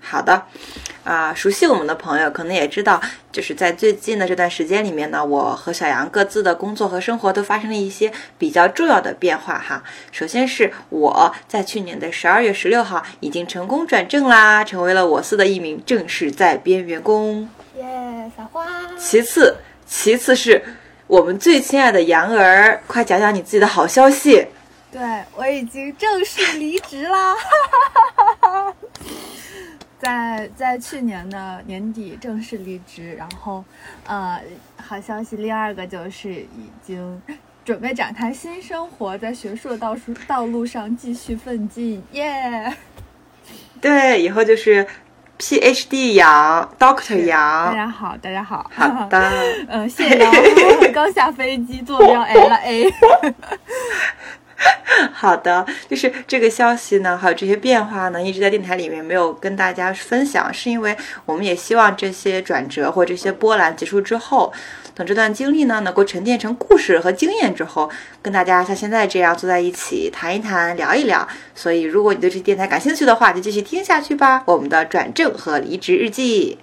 好的，啊，熟悉我们的朋友可能也知道，就是在最近的这段时间里面呢，我和小杨各自的工作和生活都发生了一些比较重要的变化哈。首先是我在去年的十二月十六号已经成功转正啦，成为了我司的一名正式在编员工。耶，撒花！其次，其次是我们最亲爱的杨儿，快讲讲你自己的好消息。对我已经正式离职啦！在在去年的年底正式离职，然后，呃，好消息，第二个就是已经准备展开新生活，在学术的道路道路上继续奋进，耶！对，以后就是 PhD 杨，Doctor 杨。大家好，大家好。好的。嗯，谢杨，刚下飞机，坐标 L A。好的，就是这个消息呢，还有这些变化呢，一直在电台里面没有跟大家分享，是因为我们也希望这些转折或这些波澜结束之后，等这段经历呢能够沉淀成故事和经验之后，跟大家像现在这样坐在一起谈一谈、聊一聊。所以，如果你对这电台感兴趣的话，就继续听下去吧。我们的转正和离职日记。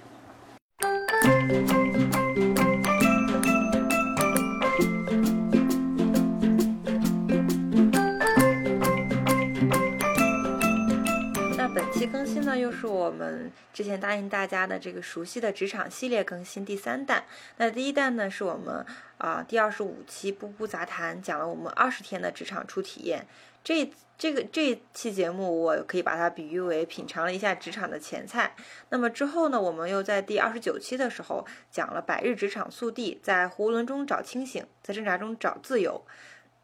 又是我们之前答应大家的这个熟悉的职场系列更新第三弹。那第一弹呢，是我们啊第二十五期《步步杂谈》，讲了我们二十天的职场初体验。这这个这期节目，我可以把它比喻为品尝了一下职场的前菜。那么之后呢，我们又在第二十九期的时候讲了百日职场速递，在囫囵中找清醒，在挣扎中找自由。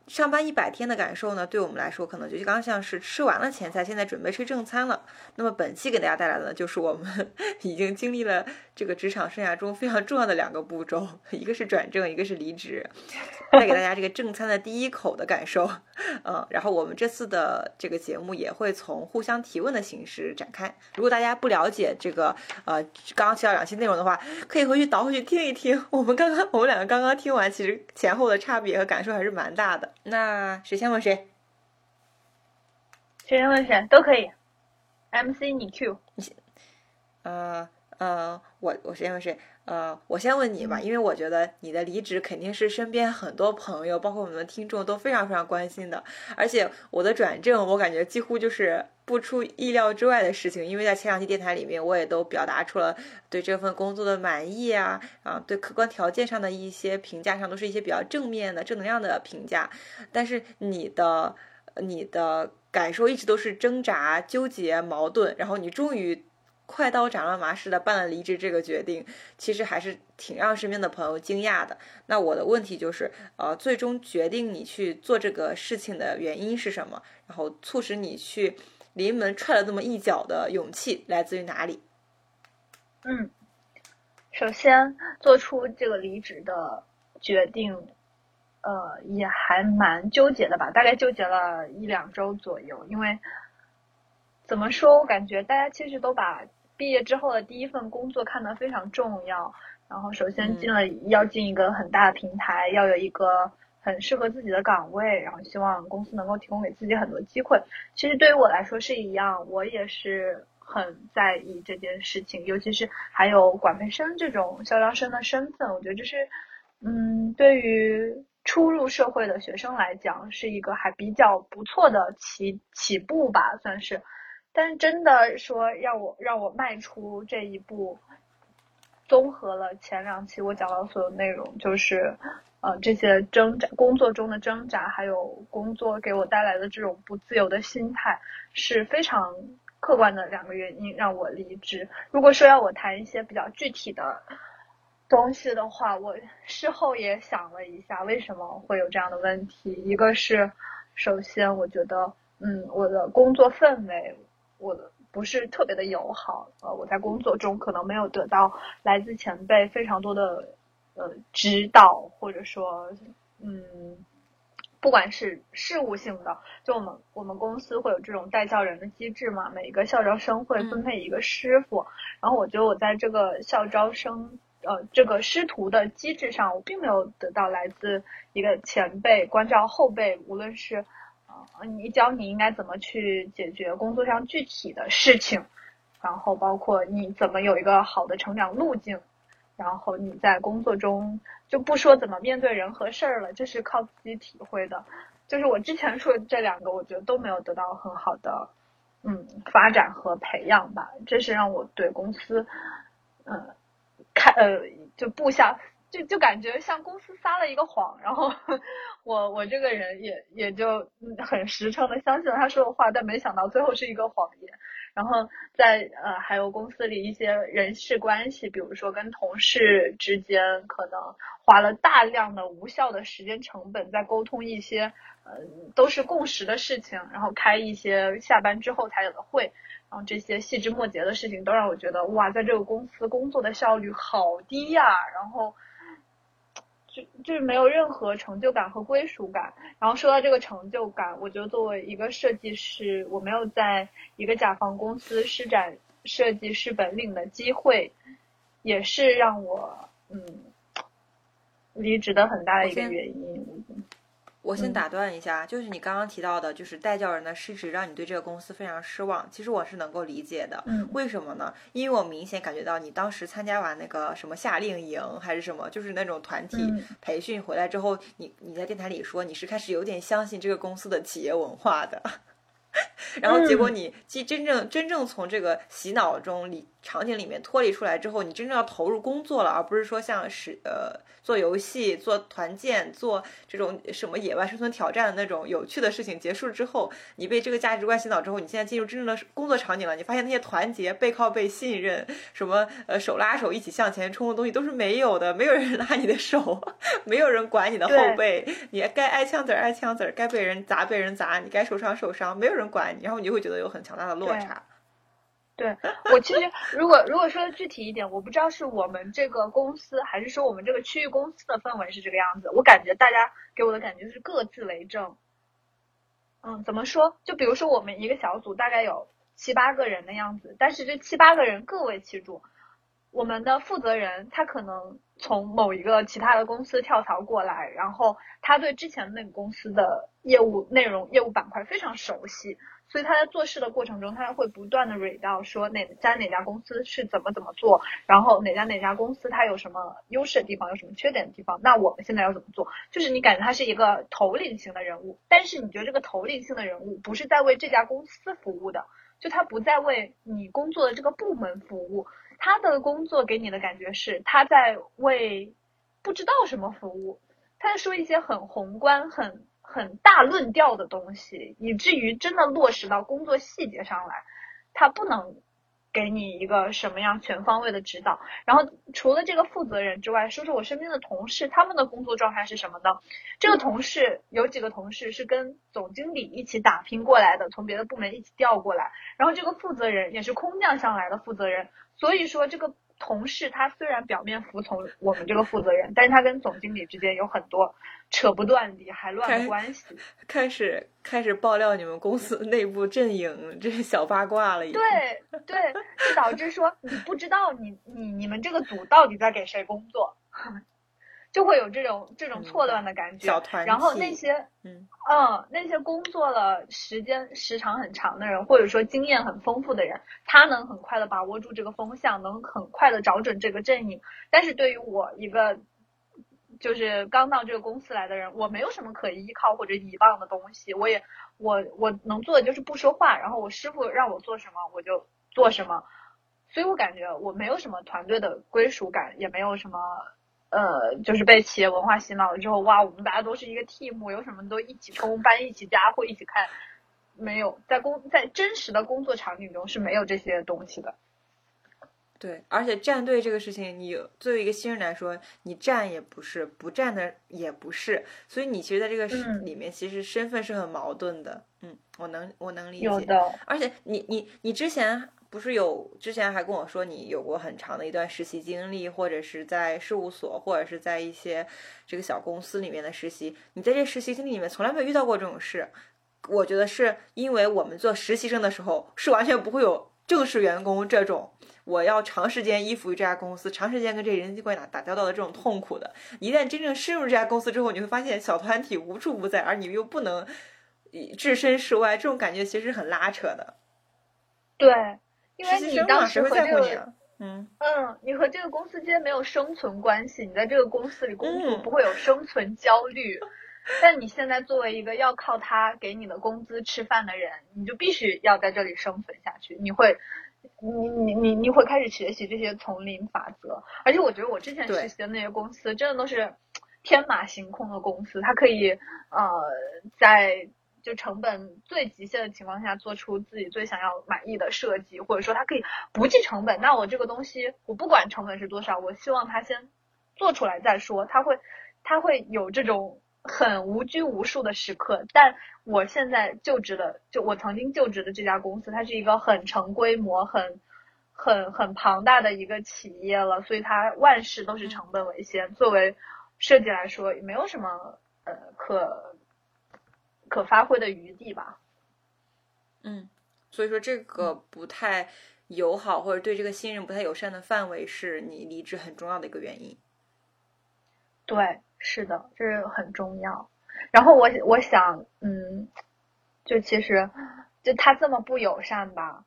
上班一百天的感受呢，对我们来说可能就刚像是吃完了前菜，现在准备吃正餐了。那么本期给大家带来的呢就是我们 已经经历了这个职场生涯中非常重要的两个步骤，一个是转正，一个是离职，带给大家这个正餐的第一口的感受。嗯，然后我们这次的这个节目也会从互相提问的形式展开。如果大家不了解这个呃刚刚提到两期内容的话，可以回去倒回去听一听。我们刚刚我们两个刚刚听完，其实前后的差别和感受还是蛮大的。那谁先问谁？谁先问谁都可以。MC 你 Q。你先。呃呃，我我先问谁？呃，我先问你吧，因为我觉得你的离职肯定是身边很多朋友，包括我们的听众都非常非常关心的。而且我的转正，我感觉几乎就是不出意料之外的事情，因为在前两期电台里面，我也都表达出了对这份工作的满意啊，啊，对客观条件上的一些评价上，都是一些比较正面的、正能量的评价。但是你的你的感受一直都是挣扎、纠结、矛盾，然后你终于。快刀斩乱麻似的办了离职这个决定，其实还是挺让身边的朋友惊讶的。那我的问题就是，呃，最终决定你去做这个事情的原因是什么？然后促使你去临门踹了这么一脚的勇气来自于哪里？嗯，首先做出这个离职的决定，呃，也还蛮纠结的吧，大概纠结了一两周左右。因为怎么说，我感觉大家其实都把。毕业之后的第一份工作看得非常重要，然后首先进了要进一个很大的平台，要有一个很适合自己的岗位，然后希望公司能够提供给自己很多机会。其实对于我来说是一样，我也是很在意这件事情，尤其是还有管培生这种校招生的身份，我觉得这是，嗯，对于初入社会的学生来讲是一个还比较不错的起起步吧，算是。但是真的说让我让我迈出这一步，综合了前两期我讲到所有内容，就是，呃，这些挣扎工作中的挣扎，还有工作给我带来的这种不自由的心态，是非常客观的两个原因让我离职。如果说要我谈一些比较具体的东西的话，我事后也想了一下，为什么会有这样的问题？一个是，首先我觉得，嗯，我的工作氛围。我的不是特别的友好，呃，我在工作中可能没有得到来自前辈非常多的呃指导，或者说，嗯，不管是事务性的，就我们我们公司会有这种带教人的机制嘛，每一个校招生会分配一个师傅，然后我觉得我在这个校招生呃这个师徒的机制上，我并没有得到来自一个前辈关照后辈，无论是呃你教你应该怎么去解决工作上具体的事情，然后包括你怎么有一个好的成长路径。然后你在工作中就不说怎么面对人和事儿了，这是靠自己体会的。就是我之前说的这两个，我觉得都没有得到很好的嗯发展和培养吧。这是让我对公司嗯看呃就不想就就感觉像公司撒了一个谎，然后 我我这个人也也就很实诚的相信了他说的话，但没想到最后是一个谎言。然后在呃，还有公司里一些人事关系，比如说跟同事之间，可能花了大量的无效的时间成本在沟通一些呃都是共识的事情，然后开一些下班之后才有的会，然后这些细枝末节的事情都让我觉得哇，在这个公司工作的效率好低呀，然后。就就是没有任何成就感和归属感。然后说到这个成就感，我觉得作为一个设计师，我没有在一个甲方公司施展设计师本领的机会，也是让我嗯离职的很大的一个原因。我先打断一下，就是你刚刚提到的，就是代教人的失职让你对这个公司非常失望。其实我是能够理解的，嗯，为什么呢？因为我明显感觉到你当时参加完那个什么夏令营还是什么，就是那种团体培训回来之后，你你在电台里说你是开始有点相信这个公司的企业文化的，然后结果你既真正真正从这个洗脑中里场景里面脱离出来之后，你真正要投入工作了，而不是说像是呃。做游戏、做团建、做这种什么野外生存挑战的那种有趣的事情结束之后，你被这个价值观洗脑之后，你现在进入真正的工作场景了。你发现那些团结、背靠背、信任，什么呃手拉手一起向前冲的东西都是没有的，没有人拉你的手，没有人管你的后背，你该挨枪子儿挨枪子儿，该被人砸被人砸，你该受伤受伤，没有人管你，然后你就会觉得有很强大的落差。对我其实，如果如果说的具体一点，我不知道是我们这个公司，还是说我们这个区域公司的氛围是这个样子。我感觉大家给我的感觉是各自为政。嗯，怎么说？就比如说我们一个小组大概有七八个人的样子，但是这七八个人各为其主。我们的负责人他可能从某一个其他的公司跳槽过来，然后他对之前那个公司的业务内容、业务板块非常熟悉。所以他在做事的过程中，他会不断的蕊到说哪在哪家公司是怎么怎么做，然后哪家哪家公司它有什么优势的地方，有什么缺点的地方，那我们现在要怎么做？就是你感觉他是一个头领型的人物，但是你觉得这个头领性的人物不是在为这家公司服务的，就他不在为你工作的这个部门服务，他的工作给你的感觉是他在为不知道什么服务，他在说一些很宏观很。很大论调的东西，以至于真的落实到工作细节上来，他不能给你一个什么样全方位的指导。然后除了这个负责人之外，说说我身边的同事，他们的工作状态是什么呢？这个同事有几个同事是跟总经理一起打拼过来的，从别的部门一起调过来。然后这个负责人也是空降上来的负责人，所以说这个。同事他虽然表面服从我们这个负责人，但是他跟总经理之间有很多扯不断、理还乱的关系。开始开始爆料你们公司内部阵营，这是小八卦了。已经对对，就导致说你不知道你你你们这个组到底在给谁工作。就会有这种这种错乱的感觉，然后那些嗯嗯那些工作了时间时长很长的人，或者说经验很丰富的人，他能很快的把握住这个风向，能很快的找准这个阵营。但是对于我一个就是刚到这个公司来的人，我没有什么可依靠或者倚傍的东西，我也我我能做的就是不说话，然后我师傅让我做什么我就做什么，所以我感觉我没有什么团队的归属感，也没有什么。呃，就是被企业文化洗脑了之后，哇，我们大家都是一个 team，有什么都一起冲，班一起加，会一起看，没有在工在真实的工作场景中是没有这些东西的。对，而且站队这个事情，你作为一个新人来说，你站也不是，不站的也不是，所以你其实在这个里面，其实身份是很矛盾的。嗯，我能我能理解。有的。而且你你你之前。不是有之前还跟我说你有过很长的一段实习经历，或者是在事务所，或者是在一些这个小公司里面的实习。你在这实习经历里面从来没有遇到过这种事。我觉得是因为我们做实习生的时候是完全不会有正式员工这种我要长时间依附于这家公司，长时间跟这人际关系打打交道的这种痛苦的。一旦真正深入这家公司之后，你会发现小团体无处不在，而你又不能置身事外，这种感觉其实很拉扯的。对。因为你当时和这个，嗯嗯，你和这个公司之间没有生存关系，你在这个公司里工作不会有生存焦虑。但你现在作为一个要靠他给你的工资吃饭的人，你就必须要在这里生存下去。你会，你你你你会开始学习这些丛林法则。而且我觉得我之前实习的那些公司真的都是天马行空的公司，它可以呃在。就成本最极限的情况下，做出自己最想要满意的设计，或者说它可以不计成本。那我这个东西，我不管成本是多少，我希望它先做出来再说。它会，它会有这种很无拘无束的时刻。但我现在就职的，就我曾经就职的这家公司，它是一个很成规模、很很很庞大的一个企业了，所以它万事都是成本为先。作为设计来说，也没有什么呃可。可发挥的余地吧，嗯，所以说这个不太友好或者对这个新人不太友善的范围是你离职很重要的一个原因。对，是的，这是很重要。然后我我想，嗯，就其实就他这么不友善吧，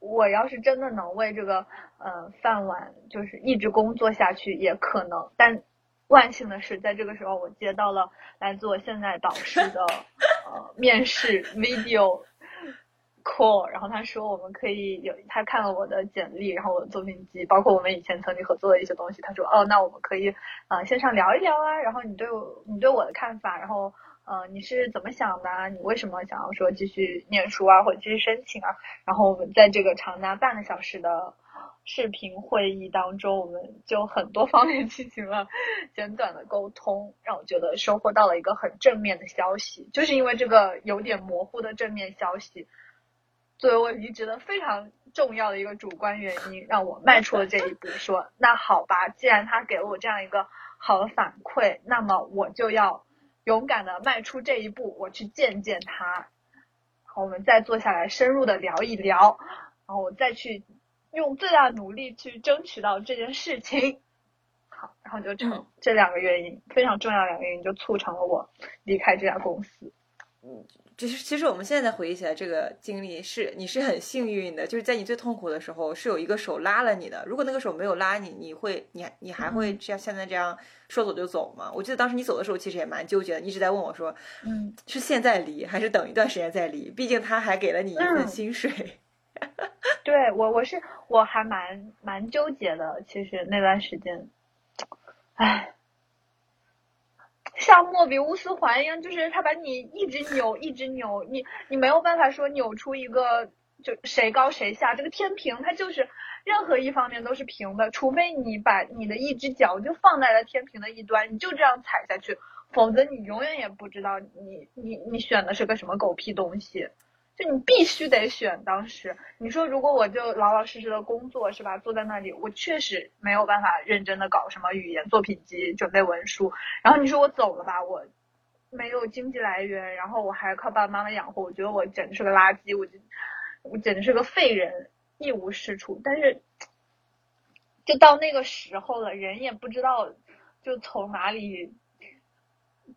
我要是真的能为这个呃饭碗就是一直工作下去也可能，但。万幸的是，在这个时候我接到了来自我现在导师的 呃面试 video call，然后他说我们可以有他看了我的简历，然后我的作品集，包括我们以前曾经合作的一些东西，他说哦，那我们可以啊线上聊一聊啊，然后你对我你对我的看法，然后呃你是怎么想的？你为什么想要说继续念书啊，或者继续申请啊？然后我们在这个长达半个小时的。视频会议当中，我们就很多方面进行了简短的沟通，让我觉得收获到了一个很正面的消息。就是因为这个有点模糊的正面消息，作为我离职的非常重要的一个主观原因，让我迈出了这一步。说那好吧，既然他给了我这样一个好的反馈，那么我就要勇敢的迈出这一步，我去见见他。我们再坐下来深入的聊一聊，然后我再去。用最大努力去争取到这件事情，好，然后就成这两个原因非常重要两个原因就促成了我离开这家公司。嗯，其实其实我们现在回忆起来，这个经历是你是很幸运的，就是在你最痛苦的时候是有一个手拉了你的。如果那个手没有拉你，你会你你还会像现在这样说走就走吗？我记得当时你走的时候其实也蛮纠结的，一直在问我说，嗯，是现在离还是等一段时间再离？毕竟他还给了你一份薪水。对我，我是我还蛮蛮纠结的。其实那段时间，唉，像莫比乌斯环一样，就是他把你一直扭，一直扭，你你没有办法说扭出一个就谁高谁下。这个天平它就是任何一方面都是平的，除非你把你的一只脚就放在了天平的一端，你就这样踩下去，否则你永远也不知道你你你选的是个什么狗屁东西。你必须得选。当时你说，如果我就老老实实的工作，是吧？坐在那里，我确实没有办法认真的搞什么语言作品集、准备文书。然后你说我走了吧，我没有经济来源，然后我还靠爸爸妈妈养活，我觉得我简直是个垃圾，我就我简直是个废人，一无是处。但是就到那个时候了，人也不知道就从哪里。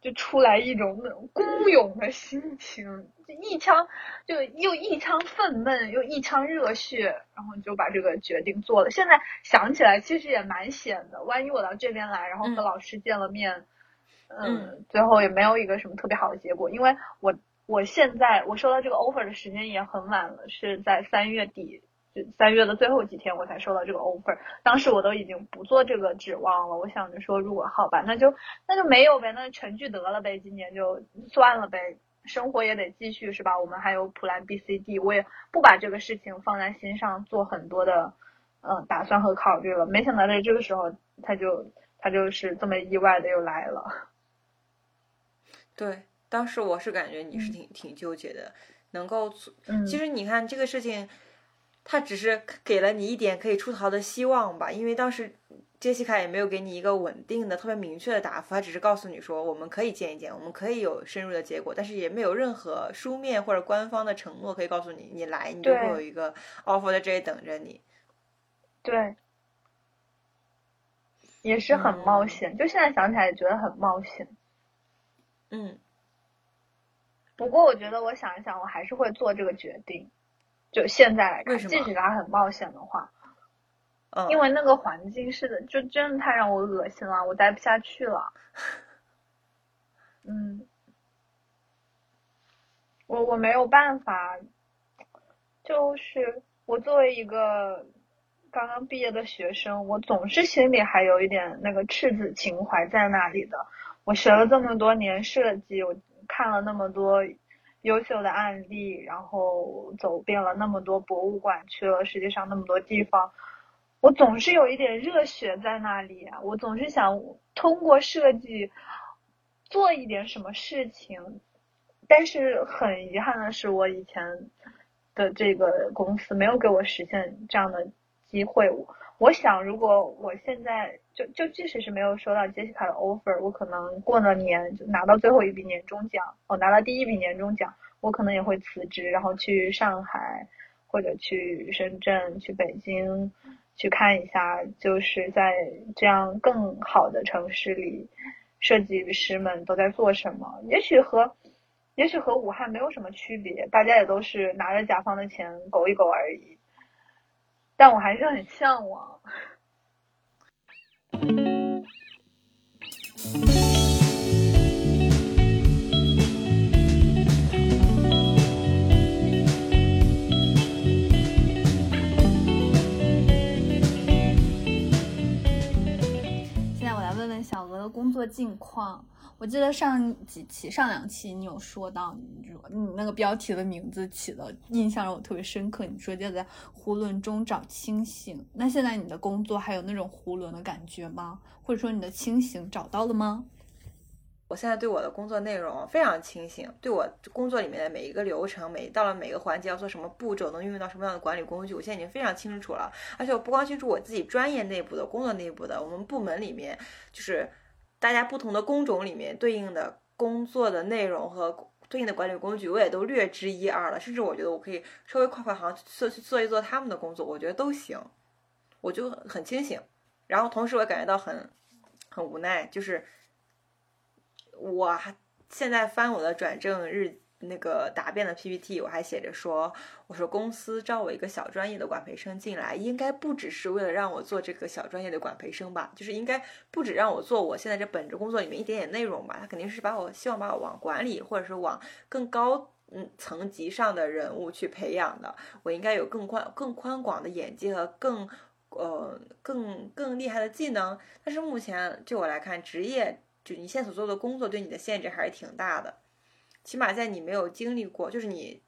就出来一种那种孤勇的心情，就一腔就又一腔愤懑，又一腔热血，然后就把这个决定做了。现在想起来，其实也蛮险的。万一我到这边来，然后和老师见了面，嗯，最后也没有一个什么特别好的结果，因为我我现在我收到这个 offer 的时间也很晚了，是在三月底。三月的最后几天，我才收到这个 offer。当时我都已经不做这个指望了。我想着说，如果好吧，那就那就没有呗，那全聚德了呗，今年就算了呗。生活也得继续，是吧？我们还有普兰 B、C、D，我也不把这个事情放在心上，做很多的嗯打算和考虑了。没想到在这个时候，他就他就是这么意外的又来了。对，当时我是感觉你是挺挺纠结的，能够，其实你看这个事情。他只是给了你一点可以出逃的希望吧，因为当时杰西卡也没有给你一个稳定的、特别明确的答复，他只是告诉你说我们可以见一见，我们可以有深入的结果，但是也没有任何书面或者官方的承诺可以告诉你，你来你就会有一个 offer 在这里等着你。对，也是很冒险，就现在想起来也觉得很冒险。嗯，不过我觉得我想一想，我还是会做这个决定。就现在来看，即使它很冒险的话，嗯，因为那个环境是的，就真的太让我恶心了，我待不下去了。嗯，我我没有办法，就是我作为一个刚刚毕业的学生，我总是心里还有一点那个赤子情怀在那里的。我学了这么多年设计，我看了那么多。优秀的案例，然后走遍了那么多博物馆，去了世界上那么多地方，我总是有一点热血在那里啊！我总是想通过设计做一点什么事情，但是很遗憾的是，我以前的这个公司没有给我实现这样的机会。我想，如果我现在就就即使是没有收到杰西卡的 offer，我可能过了年就拿到最后一笔年终奖，我拿到第一笔年终奖，我可能也会辞职，然后去上海或者去深圳、去北京去看一下，就是在这样更好的城市里，设计师们都在做什么。也许和也许和武汉没有什么区别，大家也都是拿着甲方的钱苟一苟而已。但我还是很向往。现在我来问问小鹅的工作近况。我记得上几期、上两期你有说到，你你那个标题的名字起的印象让我特别深刻。你说要在囫囵中找清醒。那现在你的工作还有那种囫囵的感觉吗？或者说你的清醒找到了吗？我现在对我的工作内容非常清醒，对我工作里面的每一个流程，每到了每个环节要做什么步骤，能运用到什么样的管理工具，我现在已经非常清楚了。而且我不光清楚我自己专业内部的工作内部的，我们部门里面就是。大家不同的工种里面对应的工作的内容和对应的管理工具，我也都略知一二了。甚至我觉得我可以稍微跨跨行做做一做他们的工作，我觉得都行。我就很清醒，然后同时我也感觉到很很无奈，就是我还现在翻我的转正日。那个答辩的 PPT 我还写着说，我说公司招我一个小专业的管培生进来，应该不只是为了让我做这个小专业的管培生吧，就是应该不止让我做我现在这本职工作里面一点点内容吧，他肯定是把我希望把我往管理或者是往更高嗯层级上的人物去培养的，我应该有更宽更宽广的眼界和更呃更更厉害的技能，但是目前就我来看，职业就你现在所做的工作对你的限制还是挺大的。起码在你没有经历过，就是你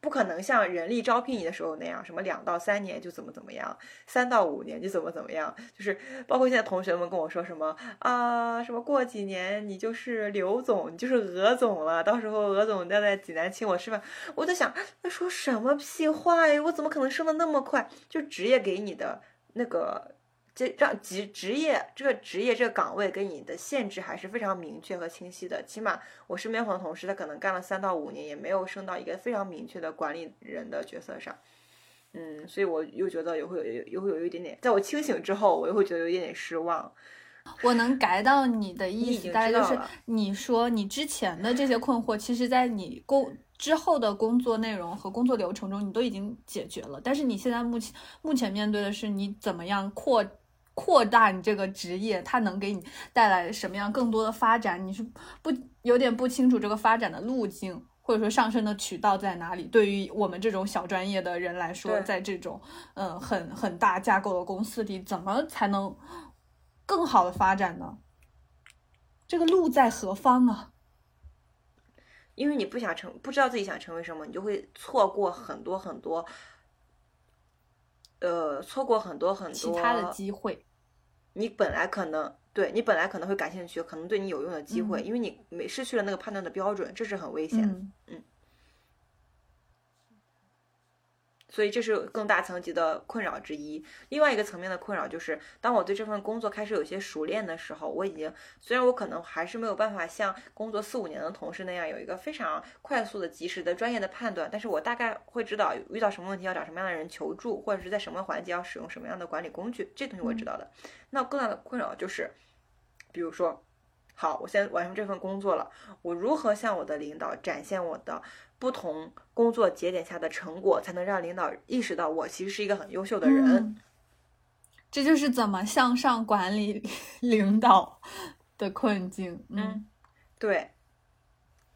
不可能像人力招聘你的时候那样，什么两到三年就怎么怎么样，三到五年就怎么怎么样。就是包括现在同学们跟我说什么啊，什么过几年你就是刘总，你就是鹅总了，到时候鹅总要在济南请我吃饭。我在想，他说什么屁话呀？我怎么可能升的那么快？就职业给你的那个。这让职职业这个职业这个岗位给你的限制还是非常明确和清晰的。起码我身边很多同事，他可能干了三到五年，也没有升到一个非常明确的管理人的角色上。嗯，所以我又觉得也会有，又会有一点点，在我清醒之后，我又会觉得有一点点失望。我能 get 到你的意思，大概就是你说你之前的这些困惑，其实在你工之后的工作内容和工作流程中，你都已经解决了。但是你现在目前目前面对的是你怎么样扩。扩大你这个职业，它能给你带来什么样更多的发展？你是不有点不清楚这个发展的路径，或者说上升的渠道在哪里？对于我们这种小专业的人来说，在这种嗯很很大架构的公司里，怎么才能更好的发展呢？这个路在何方啊？因为你不想成，不知道自己想成为什么，你就会错过很多很多。呃，错过很多很多其他的机会。你本来可能对你本来可能会感兴趣，可能对你有用的机会，因为你没失去了那个判断的标准，这是很危险。嗯。所以这是更大层级的困扰之一。另外一个层面的困扰就是，当我对这份工作开始有些熟练的时候，我已经虽然我可能还是没有办法像工作四五年的同事那样有一个非常快速的、及时的、专业的判断，但是我大概会知道遇到什么问题要找什么样的人求助，或者是在什么环节要使用什么样的管理工具，这东西我知道的。那更大的困扰就是，比如说。好，我现在完成这份工作了。我如何向我的领导展现我的不同工作节点下的成果，才能让领导意识到我其实是一个很优秀的人？这就是怎么向上管理 领导的困境。嗯，对，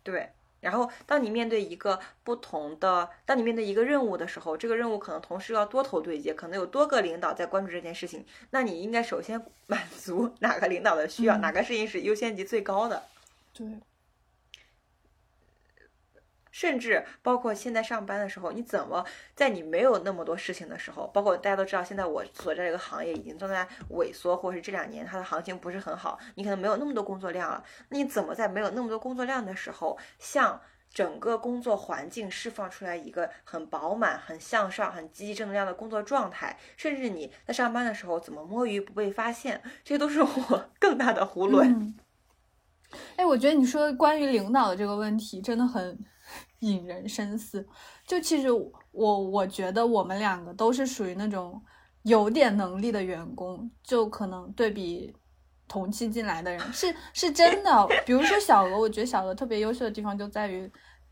对。然后，当你面对一个不同的，当你面对一个任务的时候，这个任务可能同时要多头对接，可能有多个领导在关注这件事情。那你应该首先 满足哪个领导的需要，哪个事情是优先级最高的？对。甚至包括现在上班的时候，你怎么在你没有那么多事情的时候，包括大家都知道，现在我所在这个行业已经正在萎缩，或者是这两年它的行情不是很好，你可能没有那么多工作量了。那你怎么在没有那么多工作量的时候，向整个工作环境释放出来一个很饱满、很向上、很积极正能量的工作状态？甚至你在上班的时候怎么摸鱼不被发现？这些都是我 更大的囫囵。哎，我觉得你说关于领导的这个问题真的很。引人深思。就其实我我觉得我们两个都是属于那种有点能力的员工，就可能对比同期进来的人是是真的。比如说小鹅，我觉得小鹅特别优秀的地方就在于。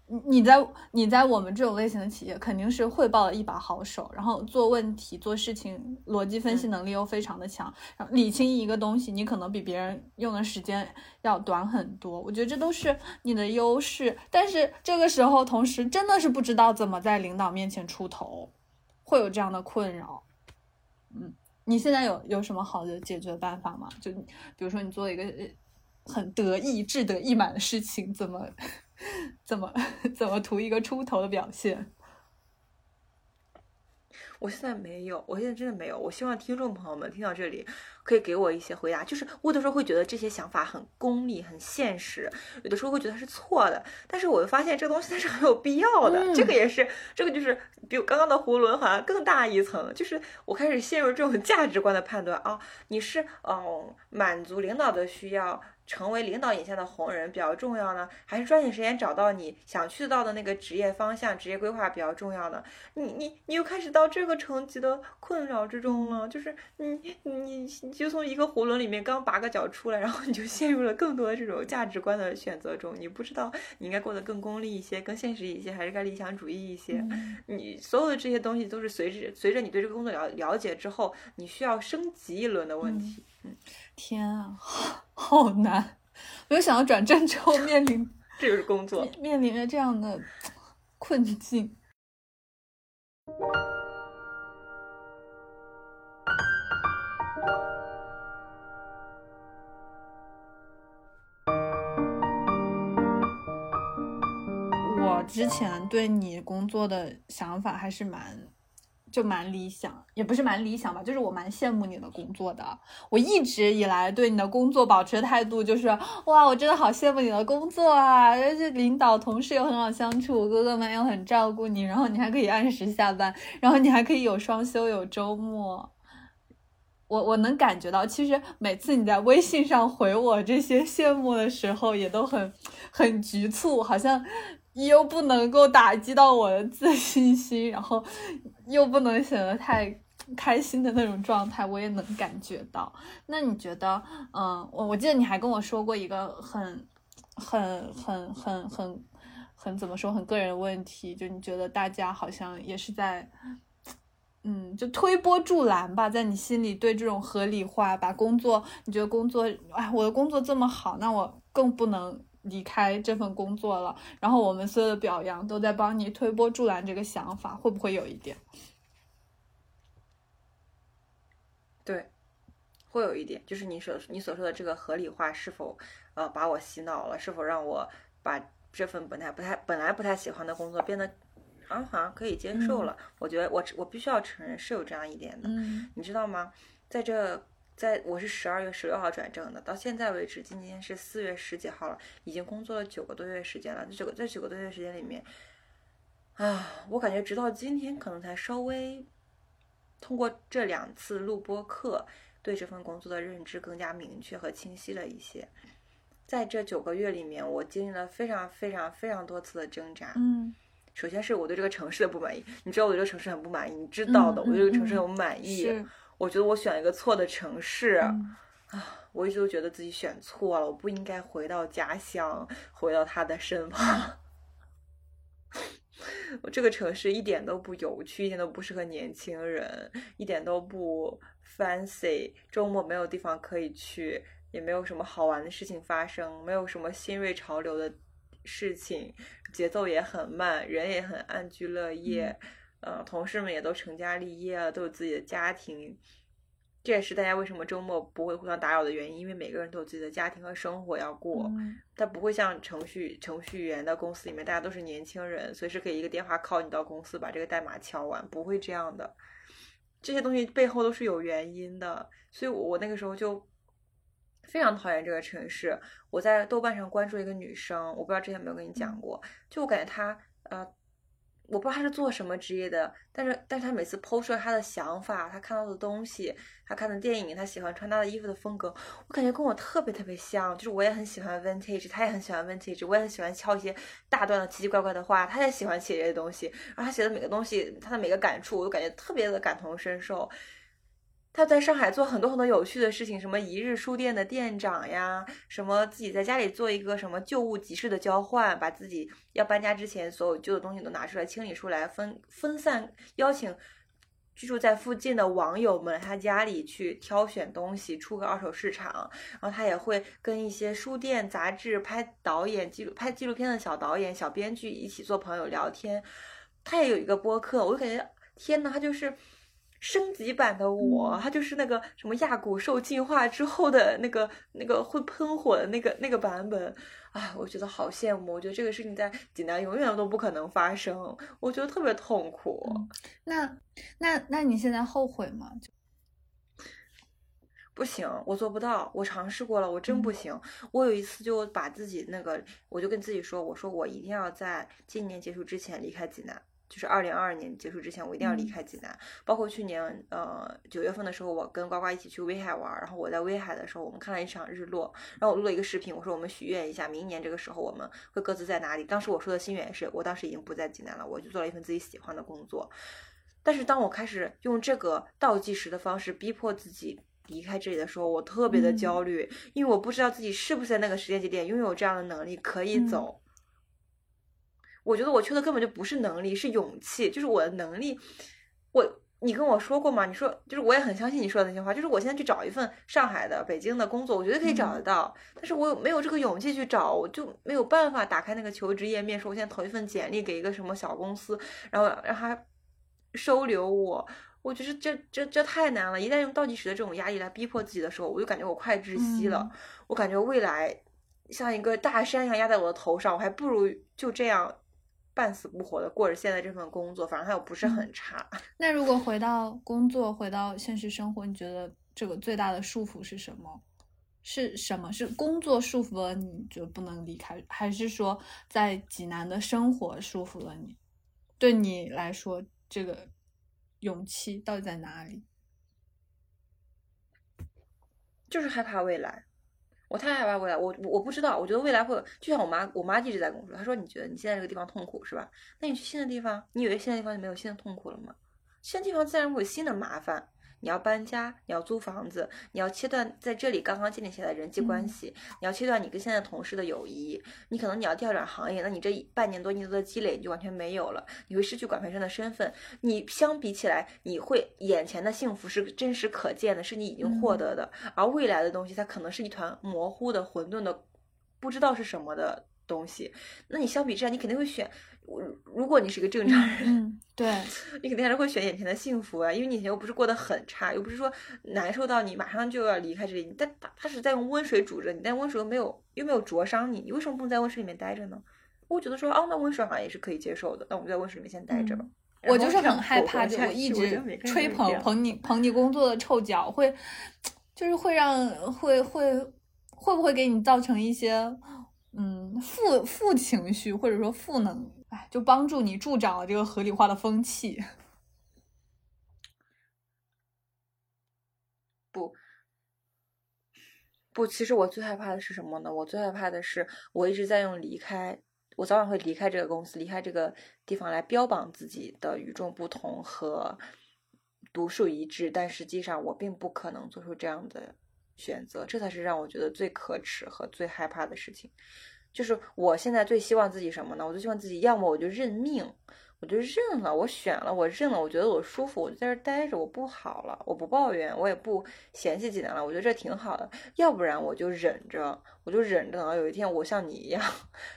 你你在你在我们这种类型的企业肯定是汇报的一把好手，然后做问题做事情逻辑分析能力又非常的强，然后理清一个东西，你可能比别人用的时间要短很多。我觉得这都是你的优势，但是这个时候同时真的是不知道怎么在领导面前出头，会有这样的困扰。嗯，你现在有有什么好的解决办法吗？就比如说你做一个很得意、志得意满的事情，怎么？怎么怎么图一个出头的表现？我现在没有，我现在真的没有。我希望听众朋友们听到这里，可以给我一些回答。就是我有的时候会觉得这些想法很功利、很现实，有的时候会觉得是错的。但是我又发现这个东西它是很有必要的。这个也是，这个就是比我刚刚的囫囵好像更大一层。就是我开始陷入这种价值观的判断啊，你是哦满足领导的需要。成为领导眼下的红人比较重要呢，还是抓紧时间找到你想去到的那个职业方向、职业规划比较重要呢？你你你又开始到这个层级的困扰之中了，就是你你你就从一个囫囵里面刚拔个脚出来，然后你就陷入了更多的这种价值观的选择中，你不知道你应该过得更功利一些、更现实一些，还是该理想主义一些？你所有的这些东西都是随着随着你对这个工作了了解之后，你需要升级一轮的问题。嗯。天啊，好难！没有想到转正之后 面临，这个是工作，面临着这样的 困境。我之前对你工作的想法还是蛮。就蛮理想，也不是蛮理想吧，就是我蛮羡慕你的工作的。我一直以来对你的工作保持态度就是，哇，我真的好羡慕你的工作啊！而且领导同事又很好相处，哥哥们又很照顾你，然后你还可以按时下班，然后你还可以有双休有周末。我我能感觉到，其实每次你在微信上回我这些羡慕的时候，也都很很局促，好像。又不能够打击到我的自信心，然后又不能显得太开心的那种状态，我也能感觉到。那你觉得，嗯，我我记得你还跟我说过一个很、很、很、很、很、很怎么说，很个人的问题，就你觉得大家好像也是在，嗯，就推波助澜吧，在你心里对这种合理化，把工作，你觉得工作，哎，我的工作这么好，那我更不能。离开这份工作了，然后我们所有的表扬都在帮你推波助澜，这个想法会不会有一点？对，会有一点，就是你所你所说的这个合理化是否呃把我洗脑了？是否让我把这份本来不太本来不太喜欢的工作变得啊好像可以接受了？我觉得我我必须要承认是有这样一点的，你知道吗？在这。在我是十二月十六号转正的，到现在为止，今天是四月十几号了，已经工作了九个多月时间了。这九个这九个多月时间里面，啊，我感觉直到今天可能才稍微通过这两次录播课，对这份工作的认知更加明确和清晰了一些。在这九个月里面，我经历了非常非常非常多次的挣扎。嗯首先是我对这个城市的不满意，你知道我对这个城市很不满意，你知道的，嗯我对这个城市嗯很不满意。是我觉得我选了一个错的城市，嗯我一直都觉得自己选错了，我不应该回到家乡，回到他的身旁。我这个城市一点都不有趣，一点都不适合年轻人，一点都不 fancy。周末没有地方可以去，也没有什么好玩的事情发生，没有什么新锐潮流的事情，节奏也很慢，人也很安居乐业。呃，同事们也都成家立业了，都有自己的家庭。这也是大家为什么周末不会互相打扰的原因，因为每个人都有自己的家庭和生活要过。嗯它不会像程序程序员的公司里面，大家都是年轻人，随时可以一个电话 call 你到公司把这个代码敲完，不会这样的。这些东西背后都是有原因的，所以我我那个时候就非常讨厌这个城市。我在豆瓣上关注一个女生，我不知道之前有没有跟你讲过，就我感觉她呃。我不知道他是做什么职业的，但是但是他每次抛出来他的想法，他看到的东西，他看的电影，他喜欢穿搭的衣服的风格，我感觉跟我特别特别像，就是我也很喜欢 vintage，他也很喜欢 vintage，我也很喜欢敲一些大段的奇奇怪怪的话，他也喜欢写这些东西，然后他写的每个东西，他的每个感触，我都感觉特别的感同身受。他在上海做很多很多有趣的事情，什么一日书店的店长呀，什么自己在家里做一个什么旧物集市的交换，把自己要搬家之前所有旧的东西都拿出来清理出来，分分散邀请居住在附近的网友们他家里去挑选东西，出个二手市场。然后他也会跟一些书店、杂志拍导演、记录拍纪录片的小导演、小编剧一起做朋友聊天。他也有一个播客，我就感觉天呐，他就是。升级版的我，嗯他就是那个什么亚古兽进化之后的那个那个会喷火的那个那个版本，啊，我觉得好羡慕。我觉得这个事情在济南永远都不可能发生，我觉得特别痛苦。嗯那那那你现在后悔吗？不行，我做不到。我尝试过了，我真不行。我有一次就把自己那个，我就跟自己说，我说我一定要在今年结束之前离开济南。就是二零二二年结束之前，我一定要离开济南。包括去年呃九月份的时候，我跟呱呱一起去威海玩，然后我在威海的时候，我们看了一场日落，然后我录了一个视频，我说我们许愿一下，明年这个时候我们会各自在哪里。当时我说的心愿是，我当时已经不在济南了，我就做了一份自己喜欢的工作。但是当我开始用这个倒计时的方式逼迫自己离开这里的时候，我特别的焦虑，因为我不知道自己是不是在那个时间节点拥有这样的能力可以走。我觉得我缺的根本就不是能力，是勇气。就是我的能力，我你跟我说过吗？你说就是我也很相信你说的那些话。就是我现在去找一份上海的、北京的工作，我觉得可以找得到，但是我没有这个勇气去找，我就没有办法打开那个求职页面，说我现在投一份简历给一个什么小公司，然后让他收留我。我觉得这这这太难了。一旦用倒计时的这种压力来逼迫自己的时候，我就感觉我快窒息了。嗯我感觉未来像一个大山一样压在我的头上，我还不如就这样。半死不活的过着现在这份工作，反正他又不是很差。那如果回到工作，回到现实生活，你觉得这个最大的束缚是什么？是什么？是工作束缚了你，就不能离开，还是说在济南的生活束缚了你？对你来说，这个勇气到底在哪里？就是害怕未来。我太害怕未来，我我不知道，我觉得未来会就像我妈，我妈一直在跟我说，她说你觉得你现在这个地方痛苦是吧？那你去新的地方，你以为新的地方就没有新的痛苦了吗？新的地方自然会有新的麻烦，你要搬家，你要租房子，你要切断在这里刚刚建立起来的人际关系，你要切断你跟现在同事的友谊，你可能你要调转行业，那你这半年多年多的积累你就完全没有了，你会失去管培生的身份。你相比起来，你会眼前的幸福是真实可见的，是你已经获得的，而未来的东西它可能是一团模糊的、混沌的，不知道是什么的东西。那你相比之下，你肯定会选。如果你是个正常人，嗯，对，你肯定还是会选眼前的幸福啊，因为你以前又不是过得很差，又不是说难受到你马上就要离开这里，但他他是在用温水煮着你，但温水又没有又没有灼伤你，你为什么不能在温水里面待着呢？我觉得说，哦，那温水好像也是可以接受的，那我们就在温水里面先待着吧。嗯我就是很害怕，就就我一直吹捧捧你捧你工作的臭脚，会就是会让会会会不会给你造成一些嗯负负情绪，或者说负能哎，就帮助你助长了这个合理化的风气。不，不，其实我最害怕的是什么呢？我最害怕的是，我一直在用离开，我早晚会离开这个公司，离开这个地方来标榜自己的与众不同和独树一帜，但实际上我并不可能做出这样的选择，这才是让我觉得最可耻和最害怕的事情。就是我现在最希望自己什么呢？我最希望自己要么我就认命。我就认了，我选了，我认了，我觉得我舒服，我就在这待着，我不好了，我不抱怨，我也不嫌弃济南了，我觉得这挺好的。要不然我就忍着，我就忍着，等到有一天我像你一样，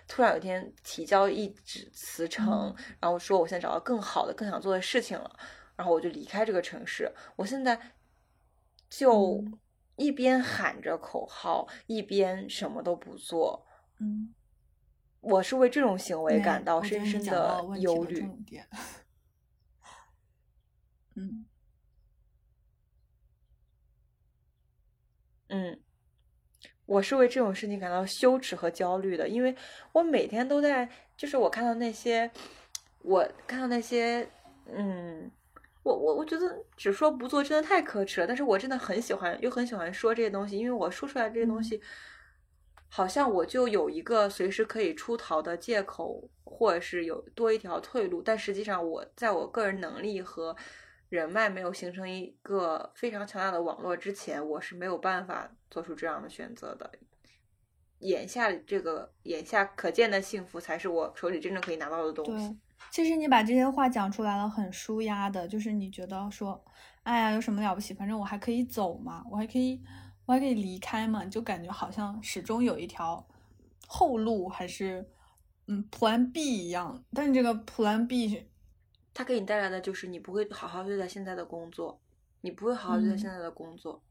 突然有一天提交一纸辞呈，然后说我现在找到更好的、更想做的事情了，然后我就离开这个城市。我现在就一边喊着口号，一边什么都不做。嗯。我是为这种行为感到深深的忧虑。嗯嗯，我是为这种事情感到羞耻和焦虑的，因为我每天都在，就是我看到那些，我看到那些，嗯，我我我觉得只说不做真的太可耻了，但是我真的很喜欢，又很喜欢说这些东西，因为我说出来这些东西。好像我就有一个随时可以出逃的借口，或者是有多一条退路，但实际上我在我个人能力和人脉没有形成一个非常强大的网络之前，我是没有办法做出这样的选择的。眼下这个眼下可见的幸福，才是我手里真正可以拿到的东西。其实你把这些话讲出来了，很舒压的，就是你觉得说，哎呀，有什么了不起？反正我还可以走嘛，我还可以。我还可以离开嘛？就感觉好像始终有一条后路，还是嗯，Plan B 一样。但是这个 Plan B，它给你带来的就是你不会好好对待现在的工作，你不会好好对待现在的工作。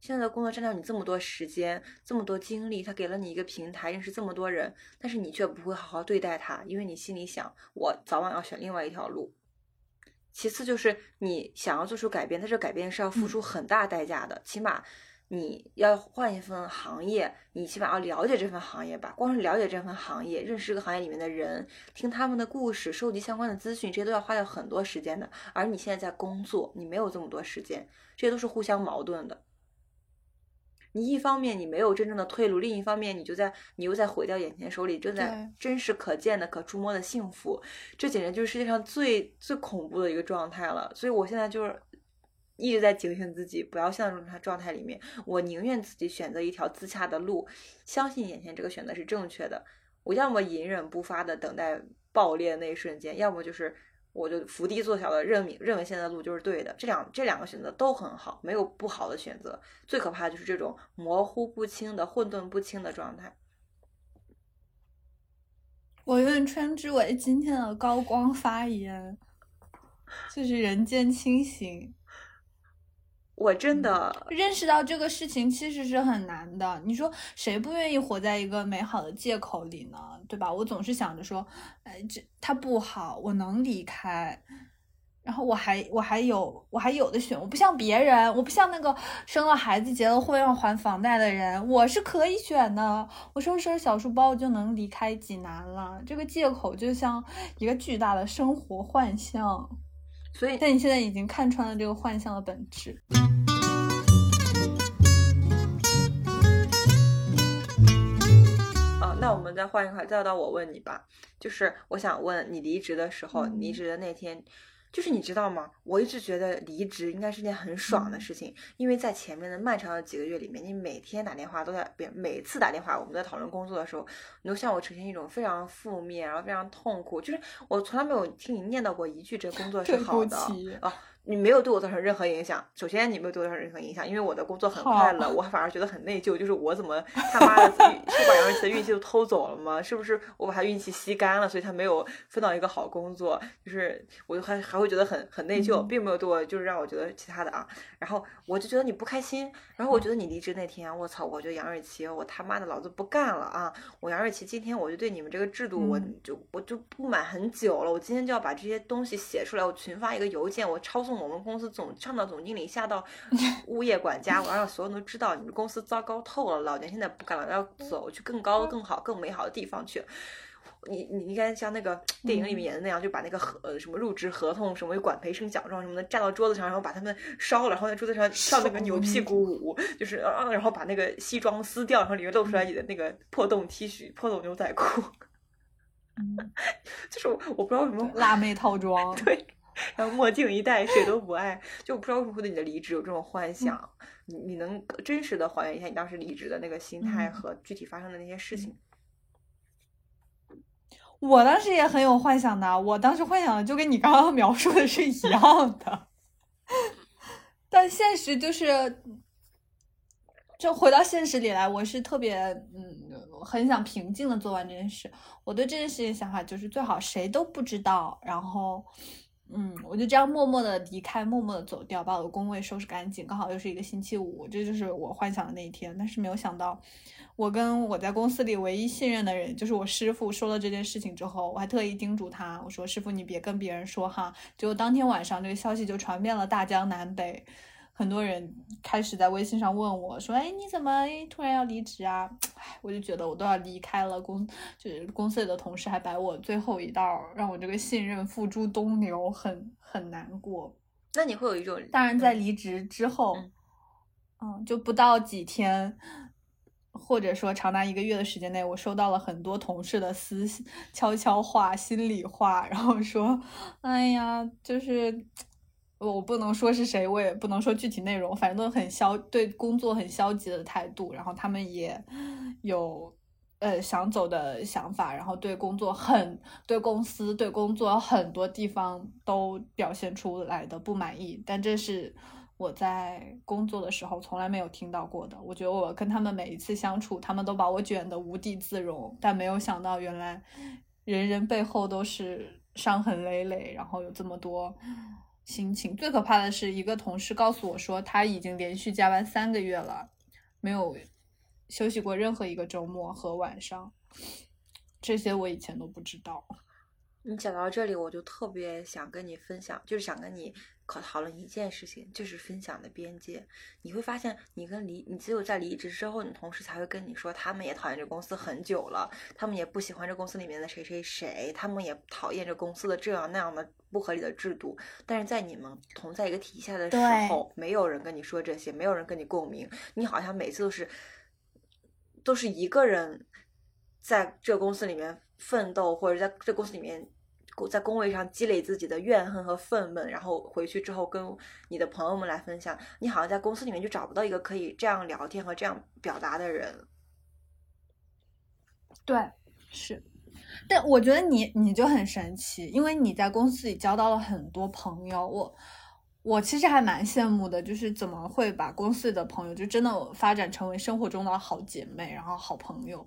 现在的工作占掉你这么多时间，这么多精力，它给了你一个平台，认识这么多人，但是你却不会好好对待它，因为你心里想，我早晚要选另外一条路。其次就是你想要做出改变，但是改变是要付出很大代价的，起码。你要换一份行业，你起码要了解这份行业吧。光是了解这份行业，认识这个行业里面的人，听他们的故事，收集相关的资讯，这些都要花掉很多时间的。而你现在在工作，你没有这么多时间，这些都是互相矛盾的。你一方面你没有真正的退路，另一方面你就在你又在毁掉眼前手里正在真实可见的、可触摸的幸福，这简直就是世界上最最恐怖的一个状态了。所以我现在就是。一直在警醒自己，不要陷入这种状态里面。我宁愿自己选择一条自洽的路，相信眼前这个选择是正确的。我要么隐忍不发的等待爆裂那一瞬间，要么就是我就伏低做小的认命，认为现在的路就是对的。这两这两个选择都很好，没有不好的选择。最可怕的就是这种模糊不清的、混沌不清的状态。我愿称之为今天的高光发言，就是人间清醒。我真的认识到这个事情其实是很难的。你说谁不愿意活在一个美好的借口里呢？对吧？我总是想着说，哎，这他不好，我能离开，然后我还我还有我还有的选。我不像别人，我不像那个生了孩子结了婚要还房贷的人，我是可以选的。我收拾收拾小书包我就能离开济南了。这个借口就像一个巨大的生活幻象。所以，但你现在已经看穿了这个幻象的本质。啊，那我们再换一块，再到我问你吧。就是我想问你，离职的时候，离职的那天。就是你知道吗？我一直觉得离职应该是件很爽的事情，因为在前面的漫长的几个月里面，你每天打电话都在，别每次打电话，我们在讨论工作的时候，你都向我呈现一种非常负面，然后非常痛苦。就是我从来没有听你念叨过一句这工作是好的啊。你没有对我造成任何影响。首先，你没有对我造成任何影响，因为我的工作很快乐，我反而觉得很内疚。就是我怎么他妈的是 把杨瑞琪的运气都偷走了吗？是不是我把他运气吸干了，所以他没有分到一个好工作？就是我就还还会觉得很很内疚，并没有对我就是让我觉得其他的啊。然后我就觉得你不开心。然后我觉得你离职那天，我操，我觉得杨瑞琪，我他妈的老子不干了啊！我杨瑞琪今天我就对你们这个制度，我就我就不满很久了。我今天就要把这些东西写出来，我群发一个邮件，我抄。送我们公司总上到总经理，下到 物业管家，我要让所有人都知道你们公司糟糕透了。老娘现在不干了，要走去更高、更好、更美好的地方去。你你应该像那个电影里面演的那样，就把那个合呃什么入职合同、什么管培生奖状什么的站到桌子上，然后把他们烧了，然后在桌子上跳那个牛屁股舞，就是啊，然后把那个西装撕掉，然后里面露出来你的那个破洞 T 恤、破洞牛仔裤。就是我我不知道为什么辣妹套装，对，然后墨镜一戴，谁都不爱，就不知道为什么会对你的离职有这种幻想。你你能真实的还原一下你当时离职的那个心态和具体发生的那些事情？我当时也很有幻想的，我当时幻想的就跟你刚刚描述的是一样的，但现实就是，就回到现实里来，我是特别嗯，很想平静的做完这件事。我对这件事情想法就是最好谁都不知道，然后。嗯，我就这样默默的离开，默默的走掉，把我的工位收拾干净。刚好又是一个星期五，这就是我幻想的那一天。但是没有想到，我跟我在公司里唯一信任的人，就是我师傅，说了这件事情之后，我还特意叮嘱他，我说：“师傅，你别跟别人说哈。”就当天晚上，这个消息就传遍了大江南北。很多人开始在微信上问我说：“哎，你怎么突然要离职啊？”哎，我就觉得我都要离开了公，就是公司里的同事还摆我最后一道，让我这个信任付诸东流，很很难过。那你会有一种……当然，在离职之后，嗯，就不到几天，或者说长达一个月的时间内，我收到了很多同事的私悄悄话、心里话，然后说：“哎呀，就是。”我不能说是谁，我也不能说具体内容，反正都很消，对工作很消极的态度。然后他们也有呃想走的想法，然后对工作很对公司对工作很多地方都表现出来的不满意。但这是我在工作的时候从来没有听到过的。我觉得我跟他们每一次相处，他们都把我卷得无地自容，但没有想到原来人人背后都是伤痕累累，然后有这么多。心情最可怕的是一个同事告诉我说，他已经连续加班三个月了，没有休息过任何一个周末和晚上。这些我以前都不知道。你讲到这里，我就特别想跟你分享，就是想跟你可讨论一件事情，就是分享的边界。你会发现，你跟离，你只有在离职之后，你同事才会跟你说，他们也讨厌这公司很久了，他们也不喜欢这公司里面的谁谁谁，他们也讨厌这公司的这样那样的不合理的制度。但是在你们同在一个体系下的时候，没有人跟你说这些，没有人跟你共鸣，你好像每次都是都是一个人在这公司里面。奋斗，或者在这公司里面，在工位上积累自己的怨恨和愤懑，然后回去之后跟你的朋友们来分享。你好像在公司里面就找不到一个可以这样聊天和这样表达的人。对，是。但我觉得你你就很神奇，因为你在公司里交到了很多朋友。我我其实还蛮羡慕的，就是怎么会把公司里的朋友就真的发展成为生活中的好姐妹，然后好朋友。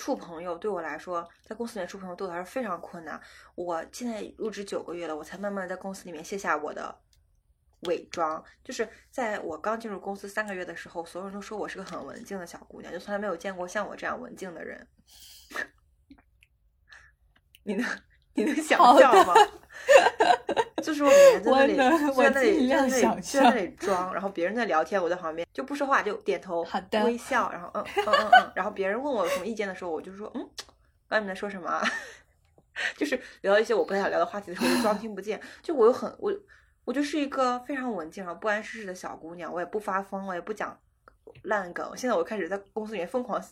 处朋友对我来说，在公司里面处朋友对我来说非常困难。我现在入职九个月了，我才慢慢在公司里面卸下我的伪装。就是在我刚进入公司三个月的时候，所有人都说我是个很文静的小姑娘，就从来没有见过像我这样文静的人。你能你能想象吗？就是我每天在那里，在那里，在那里，在那里装，然后别人在聊天，我在旁边就不说话，就点头，微笑，然后嗯嗯嗯嗯，然后别人问我有什么意见的时候，我就说嗯，刚才你在说什么？啊 就是聊一些我不太想聊的话题的时候，我就装听不见。就我又很我，我就是一个非常文静然后不谙世事的小姑娘，我也不发疯，我也不讲烂梗。现在我开始在公司里面疯狂。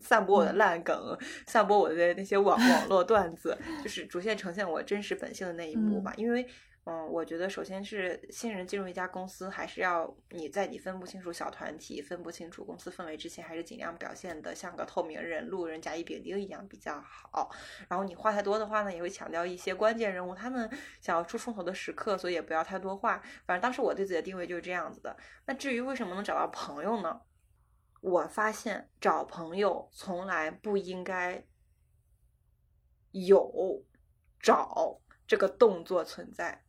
散播我的烂梗，散播我的那些网网络段子，就是逐渐呈现我真实本性的那一幕吧。因为，嗯，我觉得首先是新人进入一家公司，还是要你在你分不清楚小团体、分不清楚公司氛围之前，还是尽量表现的像个透明人、路人甲乙丙丁一样比较好。然后你话太多的话呢，也会强调一些关键人物他们想要出风头的时刻，所以也不要太多话。反正当时我对自己的定位就是这样子的。那至于为什么能找到朋友呢？我发现找朋友从来不应该有找这个动作存在。